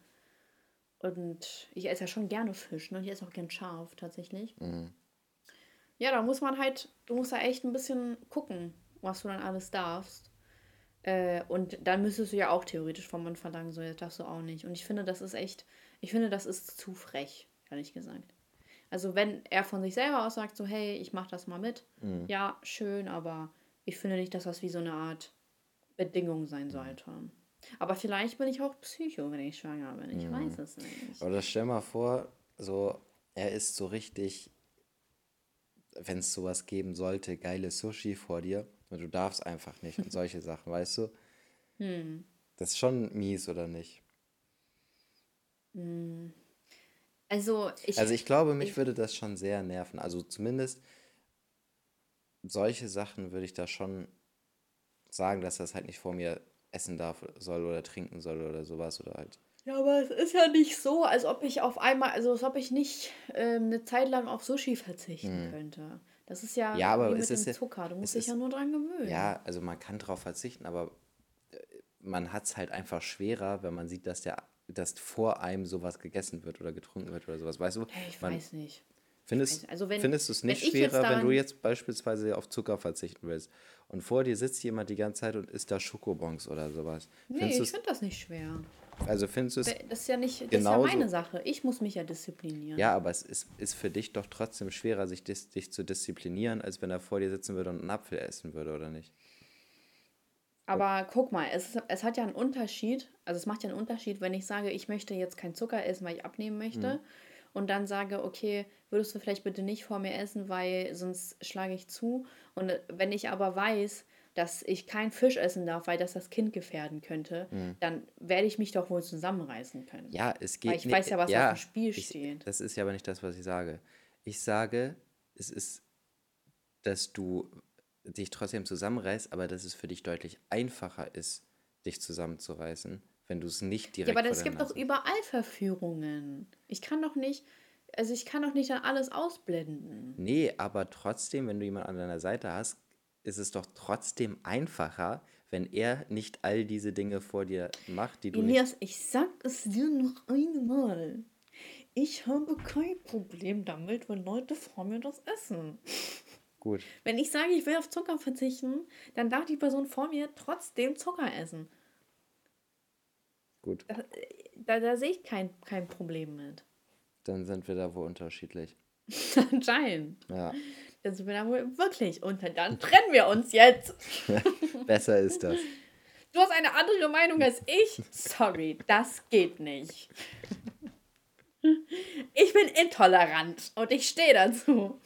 Und ich esse ja schon gerne Fisch, ne? Ich esse auch gern scharf tatsächlich. Mhm. Ja, da muss man halt, du musst da echt ein bisschen gucken, was du dann alles darfst. Äh, und dann müsstest du ja auch theoretisch vom Mann verlangen, so, jetzt darfst du auch nicht. Und ich finde, das ist echt, ich finde, das ist zu frech, ehrlich gesagt. Also wenn er von sich selber aus sagt, so, hey, ich mach das mal mit, mhm. ja, schön, aber ich finde nicht, dass das wie so eine Art Bedingung sein sollte. Aber vielleicht bin ich auch Psycho, wenn ich schwanger bin. Ich mhm. weiß es nicht. Oder stell mal vor, so, er ist so richtig, wenn es sowas geben sollte, geile Sushi vor dir und du darfst einfach nicht und (laughs) solche Sachen, weißt du? Hm. Das ist schon mies, oder nicht? Hm. Also ich, also ich glaube, mich ich, würde das schon sehr nerven. Also zumindest solche Sachen würde ich da schon sagen, dass das halt nicht vor mir essen darf soll oder trinken soll oder sowas oder halt. Ja, aber es ist ja nicht so, als ob ich auf einmal, also als ob ich nicht ähm, eine Zeit lang auf Sushi verzichten hm. könnte. Das ist ja, ja aber wie mit es dem Zucker. Du musst dich ja nur dran gewöhnen. Ja, also man kann darauf verzichten, aber äh, man hat es halt einfach schwerer, wenn man sieht, dass der dass vor einem sowas gegessen wird oder getrunken wird oder sowas. Weißt du? Hey, ich man, weiß nicht. Findest, also wenn, findest du es nicht schwerer, wenn du jetzt beispielsweise auf Zucker verzichten willst und vor dir sitzt jemand die ganze Zeit und isst da Schokobons oder sowas? Nee, findest ich finde das nicht schwer. Also findest du es. Das ist ja nicht das ist ja meine Sache. Ich muss mich ja disziplinieren. Ja, aber es ist, ist für dich doch trotzdem schwerer, sich dis, dich zu disziplinieren, als wenn er vor dir sitzen würde und einen Apfel essen würde, oder nicht? Aber guck mal, es, ist, es hat ja einen Unterschied. Also es macht ja einen Unterschied, wenn ich sage, ich möchte jetzt kein Zucker essen, weil ich abnehmen möchte. Mhm. Und dann sage, okay, würdest du vielleicht bitte nicht vor mir essen, weil sonst schlage ich zu. Und wenn ich aber weiß, dass ich kein Fisch essen darf, weil das das Kind gefährden könnte, mhm. dann werde ich mich doch wohl zusammenreißen können. Ja, es geht. Weil ich weiß ja, was ja, auf dem Spiel ich, steht. Das ist ja aber nicht das, was ich sage. Ich sage, es ist, dass du dich trotzdem zusammenreißt, aber dass es für dich deutlich einfacher ist, dich zusammenzureißen, wenn du es nicht direkt. Ja, aber es gibt doch überall Verführungen. Ich kann doch nicht. Also ich kann doch nicht dann alles ausblenden. Nee, aber trotzdem, wenn du jemanden an deiner Seite hast, ist es doch trotzdem einfacher, wenn er nicht all diese Dinge vor dir macht, die du Elias, ich sag es dir noch einmal. Ich habe kein Problem damit, wenn Leute vor mir das essen. Gut. Wenn ich sage, ich will auf Zucker verzichten, dann darf die Person vor mir trotzdem Zucker essen. Gut. Da, da, da sehe ich kein, kein Problem mit. Dann sind wir da wohl unterschiedlich. (laughs) Anscheinend. Ja. Dann sind wir da wohl wirklich unter. Dann trennen wir uns jetzt. (laughs) Besser ist das. Du hast eine andere Meinung als ich? Sorry, das geht nicht. Ich bin intolerant und ich stehe dazu.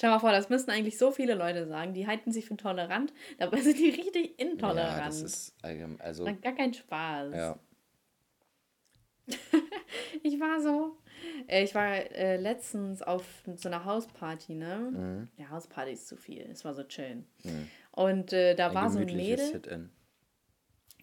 Stell mal vor, das müssen eigentlich so viele Leute sagen. Die halten sich für tolerant, dabei sind die richtig intolerant. Ja, das ist allgemein, also. Macht gar keinen Spaß. Ja. (laughs) ich war so. äh, Ich war äh, letztens auf so einer Hausparty, ne? Mhm. Ja, Hausparty ist zu viel. Es war so chillen. Und äh, da war so ein Mädel.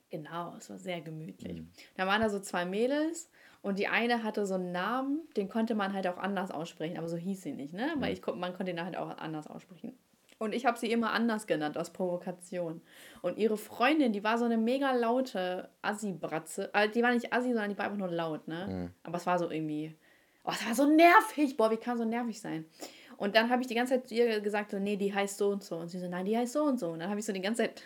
Genau, es war sehr gemütlich. Mhm. Da waren da so zwei Mädels und die eine hatte so einen Namen, den konnte man halt auch anders aussprechen, aber so hieß sie nicht, ne? Weil ich, man konnte ihn halt auch anders aussprechen. Und ich habe sie immer anders genannt, aus Provokation. Und ihre Freundin, die war so eine mega laute Assi-Bratze. Also die war nicht Assi, sondern die war einfach nur laut, ne? Aber es war so irgendwie. Oh, es war so nervig. Boah, wie kann so nervig sein? Und dann habe ich die ganze Zeit zu ihr gesagt, so, nee, die heißt so und so. Und sie so, nein, die heißt so und so. Und dann habe ich so die ganze Zeit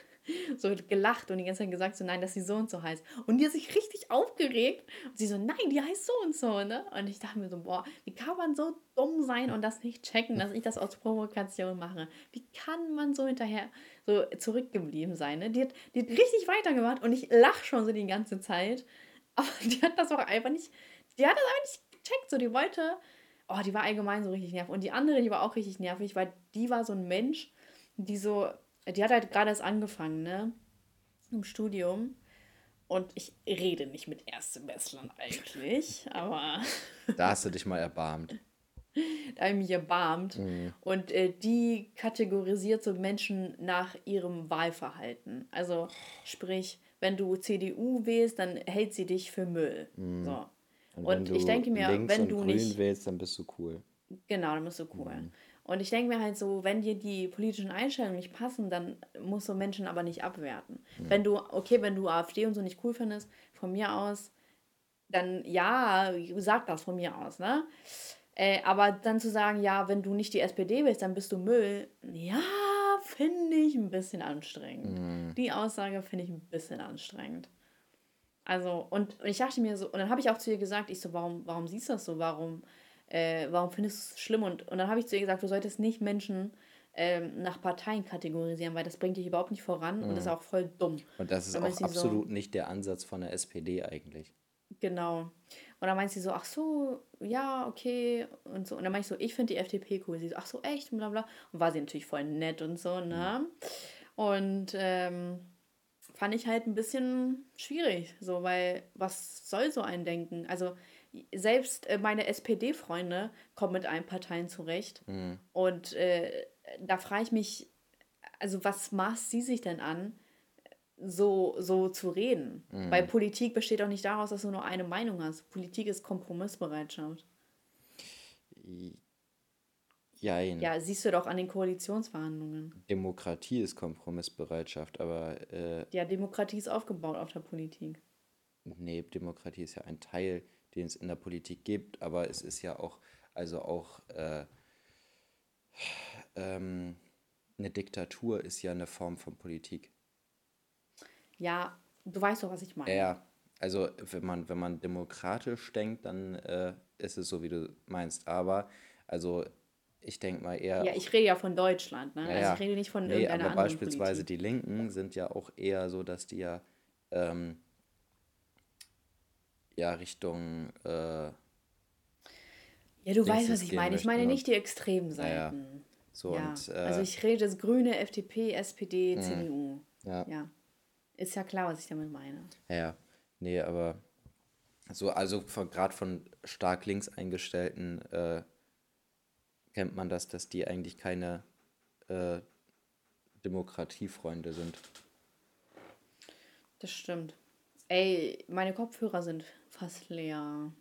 so gelacht und die ganze Zeit gesagt, so, nein, dass sie so und so heißt. Und die hat sich richtig aufgeregt. Und sie so, nein, die heißt so und so, ne? Und ich dachte mir so, boah, wie kann man so dumm sein und das nicht checken, dass ich das aus Provokation mache? Wie kann man so hinterher so zurückgeblieben sein, ne? Die hat, die hat richtig weitergemacht und ich lache schon so die ganze Zeit. (laughs) Aber die hat das auch einfach nicht, die hat das einfach nicht gecheckt. So, die wollte, oh, die war allgemein so richtig nervig. Und die andere, die war auch richtig nervig, weil die war so ein Mensch, die so, die hat halt gerade erst angefangen, ne? Im Studium. Und ich rede nicht mit Erstsemestlern eigentlich, aber (laughs) Da hast du dich mal erbarmt. da habe ich mich erbarmt. Mhm. Und äh, die kategorisiert so Menschen nach ihrem Wahlverhalten. Also sprich, wenn du CDU wählst, dann hält sie dich für Müll. So. Und, Und wenn ich du denke mir, wenn du grün nicht- wählst, dann bist du cool. Genau, dann bist du cool. Und ich denke mir halt so, wenn dir die politischen Einstellungen nicht passen, dann musst du Menschen aber nicht abwerten. Wenn du, okay, wenn du AfD und so nicht cool findest, von mir aus, dann ja, sag das von mir aus, ne? Äh, aber dann zu sagen, ja, wenn du nicht die SPD willst, dann bist du Müll, ja, finde ich ein bisschen anstrengend. Die Aussage finde ich ein bisschen anstrengend. Also, und ich dachte mir so, und dann habe ich auch zu ihr gesagt, ich so, warum, warum siehst du das so? Warum, äh, warum findest du es schlimm? Und, und dann habe ich zu ihr gesagt, du solltest nicht Menschen ähm, nach Parteien kategorisieren, weil das bringt dich überhaupt nicht voran und ist auch voll dumm. Und das ist auch sie so- absolut nicht der Ansatz von der SPD eigentlich. Genau. Und dann meint sie so, ach so, ja, okay. Und so. Und dann meinte ich so, ich finde die FDP cool. Sie so, ach so, echt? Und bla bla. Und war sie natürlich voll nett und so, ne? Und ähm, fand ich halt ein bisschen schwierig, so, weil was soll so ein Denken? Also selbst äh, meine SPD-Freunde kommen mit allen Parteien zurecht. Und äh, da frage ich mich, also was maßt sie sich denn an, so, so zu reden? Weil Politik besteht doch nicht daraus, dass du nur eine Meinung hast. Politik ist Kompromissbereitschaft. Jein. Ja, siehst du doch an den Koalitionsverhandlungen. Demokratie ist Kompromissbereitschaft, aber äh, Ja, Demokratie ist aufgebaut auf der Politik. nee, Demokratie ist ja ein Teil, den es in der Politik gibt, aber es ist ja auch, also auch äh, ähm, eine Diktatur ist ja eine Form von Politik. Ja, du weißt doch, was ich meine. Ja, also wenn man, wenn man demokratisch denkt, dann äh, ist es so, wie du meinst. Aber, also ich denke mal eher. Ja, ich rede ja von Deutschland, ne? Ja, also ich rede nicht von nee, irgendeiner aber anderen beispielsweise Politik. die Linken sind ja auch eher so, dass die ja, ähm, ja Richtung, äh, Ja, du weißt, was ich meine. Ich meine ne? nicht die extremen ja. Seiten. so Ja, und äh, also ich rede das Grüne, FDP, SPD, CDU. ja, Ja. Ist ja klar, was ich damit meine. ja, ja, nee, aber so, also gerade von stark links eingestellten äh, kennt man das, dass die eigentlich keine äh, Demokratiefreunde sind. Das stimmt. Ey, meine Kopfhörer sind fast leer.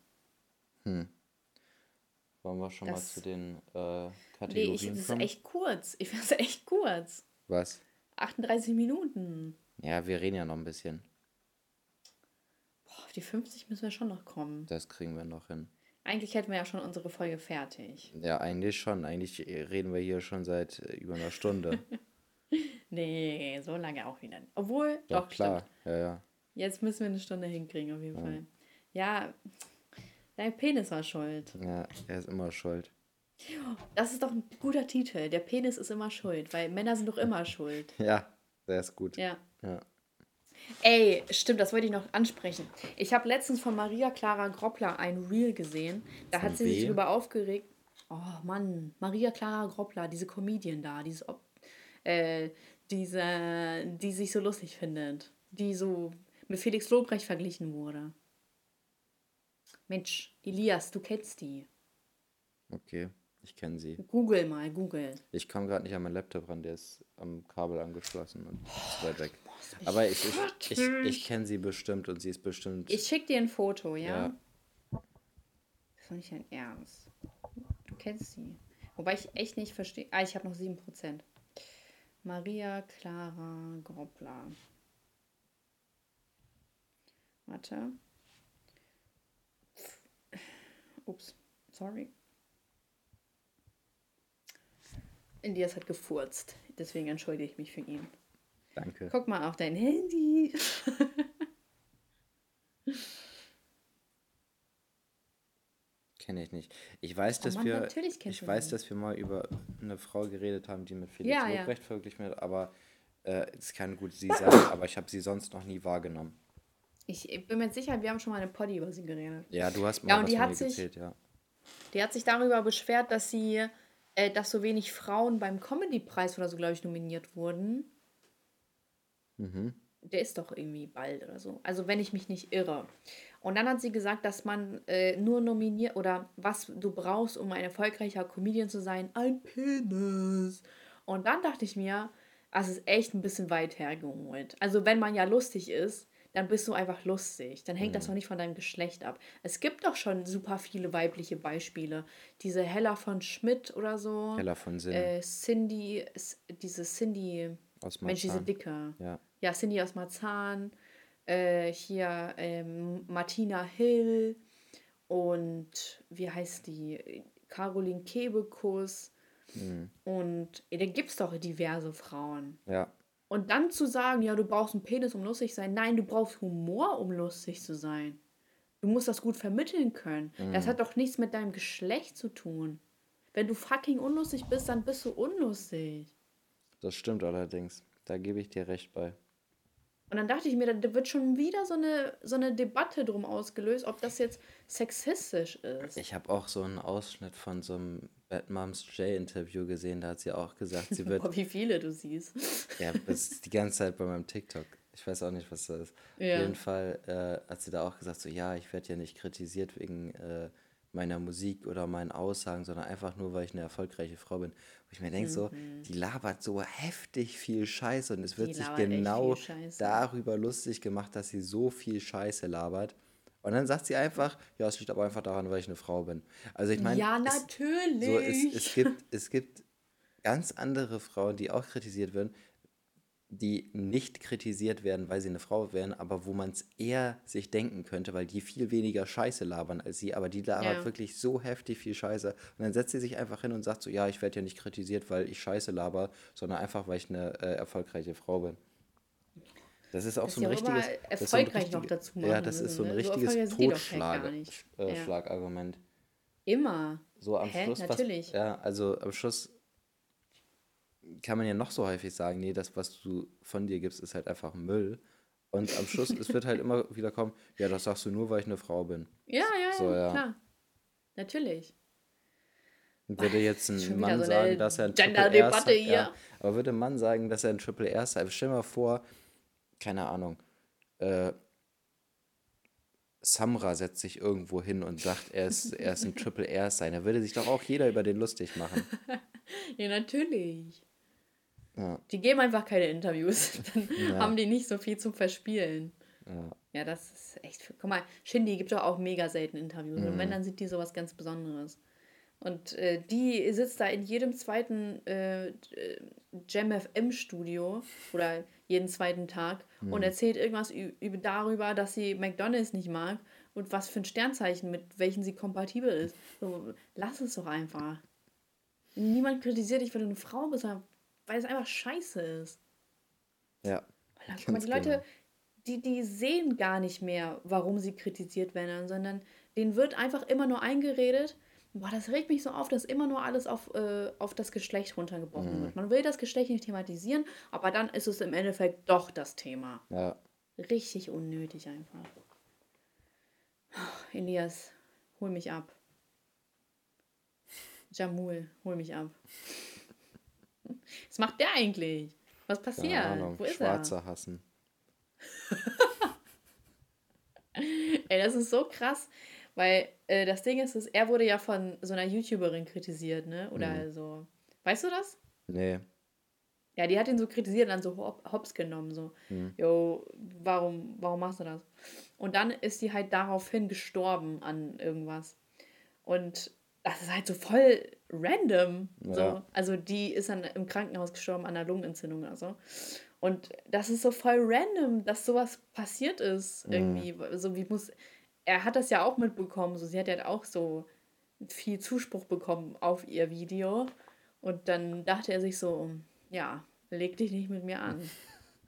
Wollen wir schon Das- mal zu den äh, Nee, Kategorien ich, das ist kommen? echt kurz. Ich finde es (laughs) echt kurz. Was? 38 Minuten. Ja, wir reden ja noch ein bisschen. Boah, auf die 50 müssen wir schon noch kommen. Das kriegen wir noch hin. Eigentlich hätten wir ja schon unsere Folge fertig. Ja, eigentlich schon. Eigentlich reden wir hier schon seit äh, über einer Stunde. (laughs) Nee, so lange auch wieder. Obwohl, Ja, doch, klar. stimmt. Ja, ja. Jetzt müssen wir eine Stunde hinkriegen, auf jeden Fall. Ja, dein Penis war schuld. Ja, er ist immer schuld. Das ist doch ein guter Titel. Der Penis ist immer schuld, weil Männer sind doch immer schuld. (laughs) Ja, der ist gut. Ja. Ja. Ey, stimmt, das wollte ich noch ansprechen. Ich habe letztens von Maria Clara Groppler ein Reel gesehen. Da Von hat sie sich wem? darüber aufgeregt. Oh Mann, Maria Clara Groppler, diese Comedian da, diese, äh, diese, die sich so lustig findet, die so mit Felix Lobrecht verglichen wurde. Mensch, Elias, du kennst die. Okay, ich kenne sie. Google mal, Google. Ich komme gerade nicht an meinen Laptop ran, der ist am Kabel angeschlossen und ist weit weg. Aber ich, ich, ich, ich kenne sie bestimmt und sie ist bestimmt. Ich schicke dir ein Foto, ja? ja. Das ist doch nicht dein Ernst. Du kennst sie. Wobei ich echt nicht verstehe. Ah, ich habe noch 7%. Maria Clara Groppler. Warte. Ups, sorry. Indias hat gefurzt. Deswegen entschuldige ich mich für ihn. Danke. Guck mal auf dein Handy. (laughs) Kenne ich nicht. Ich weiß, oh dass Mann, wir ich weiß, dass wir mal über eine Frau geredet haben, die mit Felix ja, Lobrecht ja. verglichen wird, aber äh, es kann gut sie sein, (laughs) aber ich habe sie sonst noch nie wahrgenommen. Ich bin mir sicher, wir haben schon mal eine Poddy über sie geredet. Ja, du hast mal ja, und die hat sich, gezählt, ja. Die hat sich darüber beschwert, dass sie, äh, dass so wenig Frauen beim Comedy-Preis oder so, glaube ich, nominiert wurden. Mhm. Der ist doch irgendwie bald oder so. Also wenn ich mich nicht irre. Und dann hat sie gesagt, dass man äh, nur nominiert oder was du brauchst, um ein erfolgreicher Comedian zu sein, ein Penis. Und dann dachte ich mir, das ist echt ein bisschen weit hergeholt. Also wenn man ja lustig ist, dann bist du einfach lustig. Dann hängt mhm. das doch nicht von deinem Geschlecht ab. Es gibt doch schon super viele weibliche Beispiele. Diese Hella von Schmidt oder so. Hella von Sinn. Äh, Cindy, diese Cindy. Aus Marzahn. Mensch, diese Dicke. Ja. Ja, Cindy aus Marzahn. Äh, hier ähm, Martina Hill. Und wie heißt die? Caroline Kebekus. Mhm. Und da gibt es doch diverse Frauen. Ja. Und dann zu sagen, ja, du brauchst einen Penis, um lustig zu sein. Nein, du brauchst Humor, um lustig zu sein. Du musst das gut vermitteln können. Mhm. Das hat doch nichts mit deinem Geschlecht zu tun. Wenn du fucking unlustig bist, dann bist du unlustig. Das stimmt allerdings. Da gebe ich dir recht bei. Und dann dachte ich mir, da wird schon wieder so eine, so eine Debatte drum ausgelöst, ob das jetzt sexistisch ist. Ich habe auch so einen Ausschnitt von so einem Bad Moms J-Interview gesehen, da hat sie auch gesagt, sie (laughs) wird. Boah, wie viele du siehst. ja, ist die ganze Zeit bei meinem TikTok. Ich weiß auch nicht, was das ist. Ja. Auf jeden Fall äh, hat sie da auch gesagt, so ja, ich werde ja nicht kritisiert wegen äh, meiner Musik oder meinen Aussagen, sondern einfach nur, weil ich eine erfolgreiche Frau bin. Wo ich mir denke, mhm. so, die labert so heftig viel Scheiße und es wird sich genau darüber lustig gemacht, dass sie so viel Scheiße labert. Und dann sagt sie einfach, ja, es liegt aber einfach daran, weil ich eine Frau bin. Also ich meine, ja, natürlich. Es, so, es, es, gibt, es gibt ganz andere Frauen, die auch kritisiert werden, die nicht kritisiert werden, weil sie eine Frau wären, aber wo man es eher sich denken könnte, weil die viel weniger Scheiße labern als sie, aber die labert ja. wirklich so heftig viel Scheiße. Und dann setzt sie sich einfach hin und sagt so, ja, ich werde ja nicht kritisiert, weil ich Scheiße laber, sondern einfach, weil ich eine äh, erfolgreiche Frau bin. Das ist auch das so ein richtiges. Erfolgreich so noch dazu machen. Ja, das ist so ein ne? richtiges so Totschlagargument. Äh, Immer. So am Hä? Schluss. Natürlich. Was, ja, also am Schluss kann man ja noch so häufig sagen, nee, das, was du von dir gibst, ist halt einfach Müll. Und am Schluss, es wird halt immer (laughs) wieder kommen, ja, das sagst du nur, weil ich eine Frau bin. Ja, ja, so, ja. klar. Natürlich. Würde jetzt ein Mann so sagen, dass er ein Triple R sagt, ja, aber würde ein Mann sagen, dass er ein Triple R sagt, stell dir mal vor, keine Ahnung, äh, Samra setzt sich irgendwo hin und sagt, er ist, er ist ein (laughs) Triple R sein. Da würde sich doch auch jeder über den lustig machen. (laughs) ja, natürlich. Ja. Die geben einfach keine Interviews. (laughs) Dann ja. haben die nicht so viel zum Verspielen. Ja. ja, das ist echt. Guck mal, Shindy gibt doch auch mega selten Interviews. Mhm. Und wenn, mhm. dann sind die sowas ganz Besonderes. Und äh, die sitzt da in jedem zweiten äh, Jam FM Studio oder jeden zweiten Tag mhm. und erzählt irgendwas über, darüber, dass sie McDonalds nicht mag und was für ein Sternzeichen, mit welchen sie kompatibel ist. So, lass es doch einfach. Niemand kritisiert dich, weil du eine Frau bist, weil es einfach scheiße ist. Ja. Weil, guck mal, die Leute, genau. die, die sehen gar nicht mehr, warum sie kritisiert werden, sondern denen wird einfach immer nur eingeredet, boah, das regt mich so auf, dass immer nur alles auf, äh, auf das Geschlecht runtergebrochen mhm. wird. Man will das Geschlecht nicht thematisieren, aber dann ist es im Endeffekt doch das Thema. Ja. Richtig unnötig einfach. Elias, hol mich ab. Jamul, hol mich ab. Was macht der eigentlich? Was passiert? Keine Ahnung, Wo ist Schwarze er? hassen. (laughs) Ey, das ist so krass, weil äh, das Ding ist, dass er wurde ja von so einer YouTuberin kritisiert, ne? Oder Mhm. also, weißt du das? Nee. Ja, die hat ihn so kritisiert und dann so hop- hops genommen, so, Mhm. yo, warum, warum machst du das? Und dann ist sie halt daraufhin gestorben an irgendwas. Und das ist halt so voll random. So. Ja. Also die ist dann im Krankenhaus gestorben an einer Lungenentzündung oder so. Und das ist so voll random, dass sowas passiert ist irgendwie. So wie muss. Er hat das ja auch mitbekommen. So, sie hat ja auch so viel Zuspruch bekommen auf ihr Video. Und dann dachte er sich so, ja, leg dich nicht mit mir an.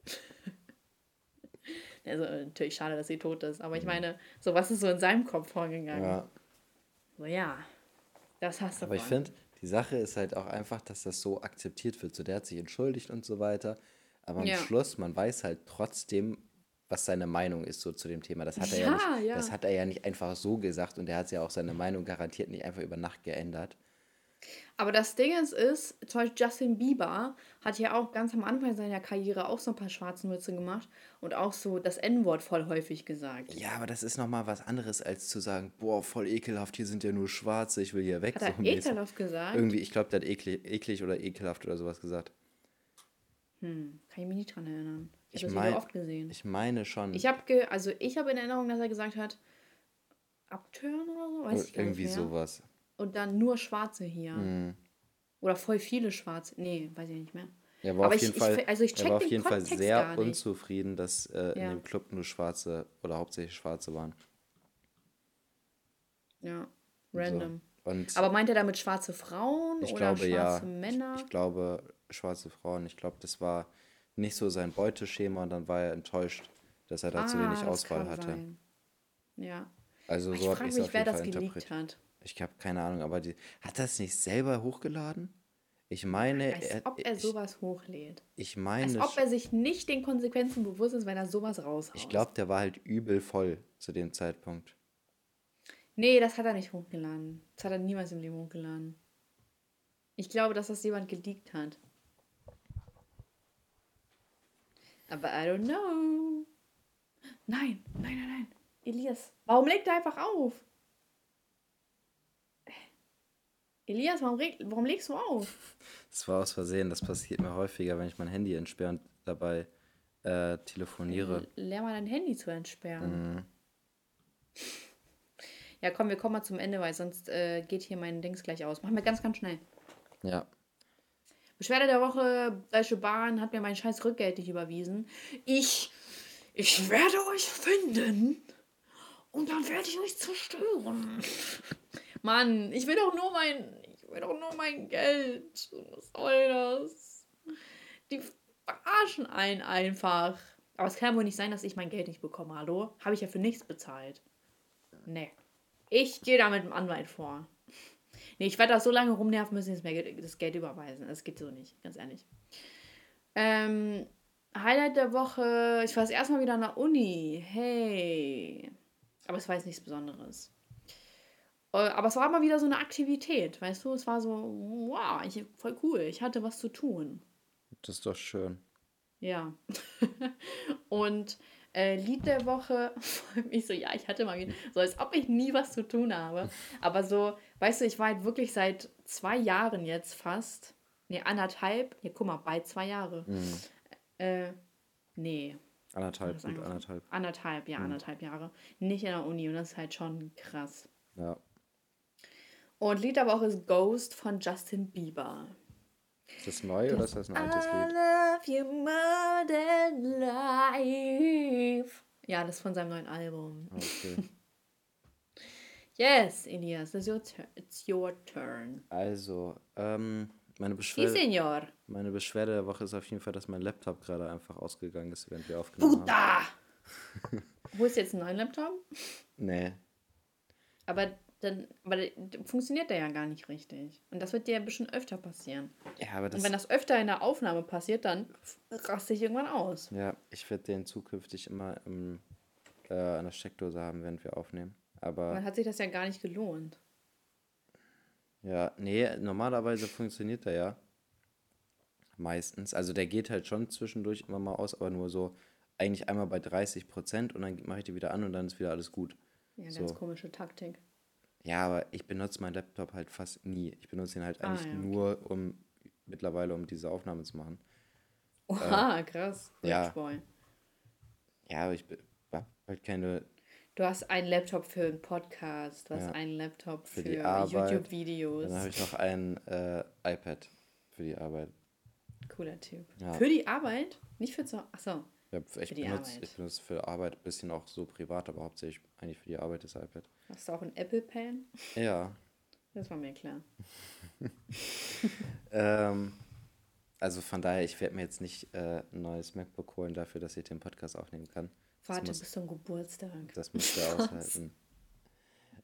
(laughs) also natürlich schade, dass sie tot ist. Aber ich meine, so was ist so in seinem Kopf vorgegangen? Ja. So, ja, das hast du Aber ich finde, die Sache ist halt auch einfach, dass das so akzeptiert wird. So, der hat sich entschuldigt und so weiter. Aber am Ja. Schluss, man weiß halt trotzdem, was seine Meinung ist so zu dem Thema. Das hat er ja, Ja, nicht, ja. das hat er ja nicht einfach so gesagt und er hat ja auch seine Meinung garantiert nicht einfach über Nacht geändert. Aber das Ding ist, ist, zum Beispiel Justin Bieber hat ja auch ganz am Anfang seiner Karriere auch so ein paar schwarzen Witze gemacht und auch so das N-Wort voll häufig gesagt. Ja, aber das ist nochmal was anderes, als zu sagen, boah, voll ekelhaft, hier sind ja nur Schwarze, ich will hier weg. Hat er so ekelhaft gesagt? Irgendwie, ich glaube, der hat eklig, eklig oder ekelhaft oder sowas gesagt. Hm, kann ich mich nicht dran erinnern. Ich Ich habe das mein- Video oft gesehen. Ich, Ich meine schon. habe ge also ich habe in Erinnerung, dass er gesagt hat, abtören oder so, weiß ich gar irgendwie nicht mehr. sowas. Und dann nur Schwarze hier. Mhm. Oder voll viele Schwarze. Nee, weiß ich nicht mehr. Er war Aber auf ich- jeden ich Fall, fe- also ich er war auf den jeden Fall sehr unzufrieden, dass äh, in Ja. dem Club nur Schwarze oder hauptsächlich Schwarze waren. Ja, random. So. Und Aber meint er damit schwarze Frauen ich oder glaube ja, schwarze Männer? ich glaube schwarze Frauen. Ich glaube, das war nicht so sein Beuteschema und dann war er enttäuscht, dass er da zu wenig Ah, Auswahl hatte. sein. Ja. Also Ich so habe frage ich es mich, auf wer jeden Fall geleakt interpretiert. hat. Ich habe keine Ahnung, aber die, hat er es nicht selber hochgeladen? Ich meine, Als er, ob er ich, sowas hochlädt. ich Als meine, ob er sich nicht den Konsequenzen bewusst ist, wenn er sowas raushaut. ich glaube, der war halt übel voll zu dem Zeitpunkt. Nee, das hat er nicht hochgeladen. Das hat er niemals im Leben hochgeladen. Ich glaube, dass das jemand geleakt hat. Aber I don't know. Nein, nein, nein, nein. Elias, warum legt er einfach auf? Elias, warum, warum legst du auf? Das war aus Versehen, das passiert mir häufiger, wenn ich mein Handy entsperre und dabei äh, telefoniere. Lehr mal dein Handy zu entsperren. Mhm. Ja, komm, wir kommen mal zum Ende, weil sonst äh, geht hier mein Dings gleich aus. Machen wir ganz, ganz schnell. Ja, Beschwerde der Woche, Deutsche Bahn hat mir mein scheiß Rückgeld nicht überwiesen. Ich, ich werde euch finden und dann werde ich euch zerstören. (laughs) Mann, ich will doch nur mein, will doch nur mein Geld. Was soll das? Die verarschen einen einfach. Aber es kann wohl nicht sein, dass ich mein Geld nicht bekomme. Hallo? Habe ich ja für nichts bezahlt. Nee. Ich gehe da mit dem Anwalt vor. Nee, ich werde da so lange rumnerven müssen, jetzt mir das Geld überweisen. Das geht so nicht, ganz ehrlich. Ähm, Highlight der Woche, ich war das erste Mal wieder an der Uni. Hey. Aber es war jetzt nichts Besonderes. Äh, Aber es war mal wieder so eine Aktivität, weißt du? Es war so, wow, ich, voll cool. Ich hatte was zu tun. das ist doch schön. Ja. (laughs) Und äh, Lied der Woche, (laughs) ich so, ja, ich hatte mal wieder, so als ob ich nie was zu tun habe. (laughs) Aber so, weißt du, ich war halt wirklich seit zwei Jahren jetzt fast, nee, anderthalb, ja, guck mal, bei zwei Jahre. Mhm. Äh, nee, Anderthalb, gut anderthalb. anderthalb, ja, anderthalb Jahre. Nicht in der Uni und das ist halt schon krass. Ja. Und Lied der Woche ist Ghost von Justin Bieber. Ist das neu oder ist das ein altes I Lied? love you more than life. Ja, das ist von seinem neuen Album. Okay. (laughs) Yes, Elias, it's your, it's your turn. Also, ähm, meine Sí, Beschwerde, Senor. meine Beschwerde der Woche ist auf jeden Fall, dass mein Laptop gerade einfach ausgegangen ist, während wir aufgenommen haben. Puta! (laughs) Holst du jetzt einen neuen Laptop? Nee. Aber dann aber funktioniert der ja gar nicht richtig. Und das wird dir ein bisschen öfter passieren. Ja, aber das. Und wenn das öfter in der Aufnahme passiert, dann raste ich irgendwann aus. Ja, ich werde den zukünftig immer im, äh, an der Steckdose haben, während wir aufnehmen. Aber Dann hat sich das ja gar nicht gelohnt. Ja, nee, normalerweise funktioniert der ja. Meistens. Also der geht halt schon zwischendurch immer mal aus, aber nur so eigentlich einmal bei 30 Prozent und dann mache ich die wieder an und dann ist wieder alles gut. Ja, ganz So. komische Taktik. Ja, aber ich benutze meinen Laptop halt fast nie. Ich benutze ihn halt Ah, eigentlich ja, okay. nur, um mittlerweile, um diese Aufnahme zu machen. Oha, krass. Äh, ja. Rich Boy. Ja, aber ich habe halt keine Du hast einen Laptop für einen Podcast, du hast Ja. einen Laptop Für für. YouTube-Videos. Dann habe ich noch ein äh, iPad für die Arbeit. Cooler Typ. Ja. Für die Arbeit? Nicht für zu Achso. Ja, ich benutze ich benutze für Arbeit ein bisschen auch so privat, aber hauptsächlich eigentlich für die Arbeit das iPad. Hast du auch einen Apple Pen? Ja. Das war mir klar. (laughs) Ähm, also von daher, ich werde mir jetzt nicht äh, ein neues MacBook holen dafür, dass ich den Podcast aufnehmen kann. Warte muss, bis zum Geburtstag. das müsst ihr (laughs) aushalten.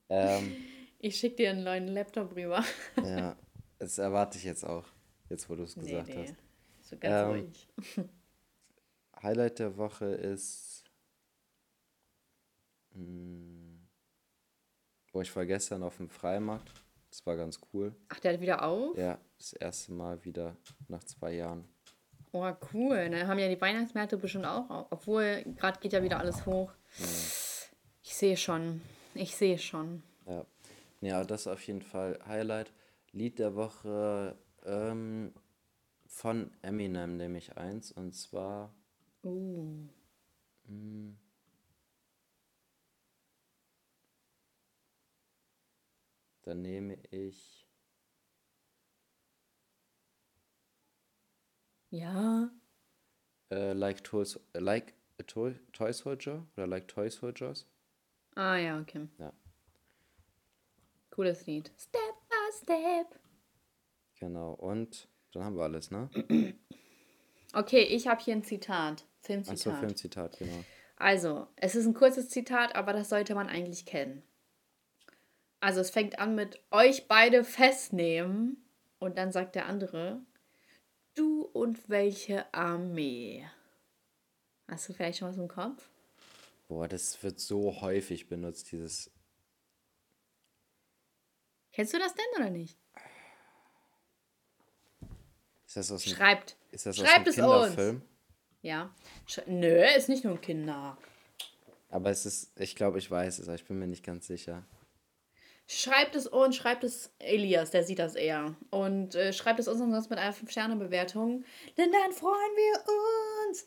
Ähm, Ich schicke dir einen neuen Laptop rüber. ja, das erwarte ich jetzt auch, jetzt wo du es Nee, gesagt nee. hast. So ganz Ähm, ruhig. (laughs) Highlight der Woche ist. Mh, Boah, ich war gestern auf dem Freimarkt. Das war ganz cool. Ach, der hat wieder auf? Ja, das erste Mal wieder nach zwei Jahren. Oh, cool. Dann haben ja die Weihnachtsmärkte bestimmt auch auf. Obwohl, gerade geht ja wieder alles hoch. Ich sehe schon. Ich sehe schon. Ja. Ja, das ist auf jeden Fall Highlight. Lied der Woche ähm, von Eminem nehme ich eins. Und zwar. Uh. Dann nehme ich. Ja. Äh, like, Toys, like a Toy, Toy Soldier oder Like Toy Soldiers. Ah, ja, okay. Ja. Cooles Lied. Step by Step. Genau. Und dann haben wir alles, ne? (clears throat) Okay, ich habe hier ein Zitat. Achso, Filmzitat. für ein Zitat, genau. Also, es ist ein kurzes Zitat, aber das sollte man eigentlich kennen. Also, es fängt an mit euch beide festnehmen und dann sagt der andere, du und welche Armee? Hast du vielleicht schon was im Kopf? Boah, das wird so häufig benutzt, dieses. Kennst du das denn oder nicht? Ist das aus Schreibt. ist das aus Schreibt einem es uns. Ja. Sch Nö, ist nicht nur Kinder. Aber es ist, ich glaube, ich weiß es, aber ich bin mir nicht ganz sicher. Schreibt es uns, schreibt es Elias, der sieht das eher. Und äh, schreibt es uns sonst mit einer 5-Sterne-Bewertung, denn dann freuen wir uns.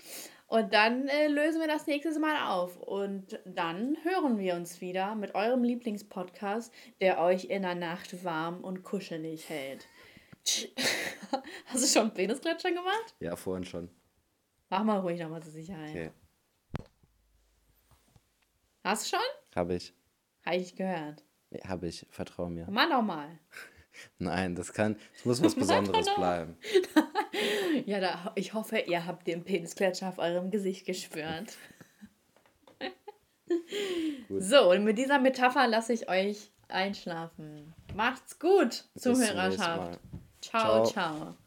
Und dann äh, lösen wir das nächstes Mal auf. Und dann hören wir uns wieder mit eurem Lieblingspodcast, der euch in der Nacht warm und kuschelig hält. (laughs) Hast du schon Penisklatschen gemacht? Ja, vorhin schon. Mach mal ruhig nochmal zur Sicherheit. Okay. Hast du schon? Habe ich. Habe ich gehört. Nee, Habe ich. Vertrau mir. Mach nochmal. (laughs) Nein, das kann, es muss was (laughs) Besonderes bleiben. (laughs) Ja, da, ich hoffe, ihr habt den Penisklatscher auf eurem Gesicht gespürt. So, und mit dieser Metapher lasse ich euch einschlafen. Macht's gut, Zuhörerschaft. Ciao, Ciao. ciao.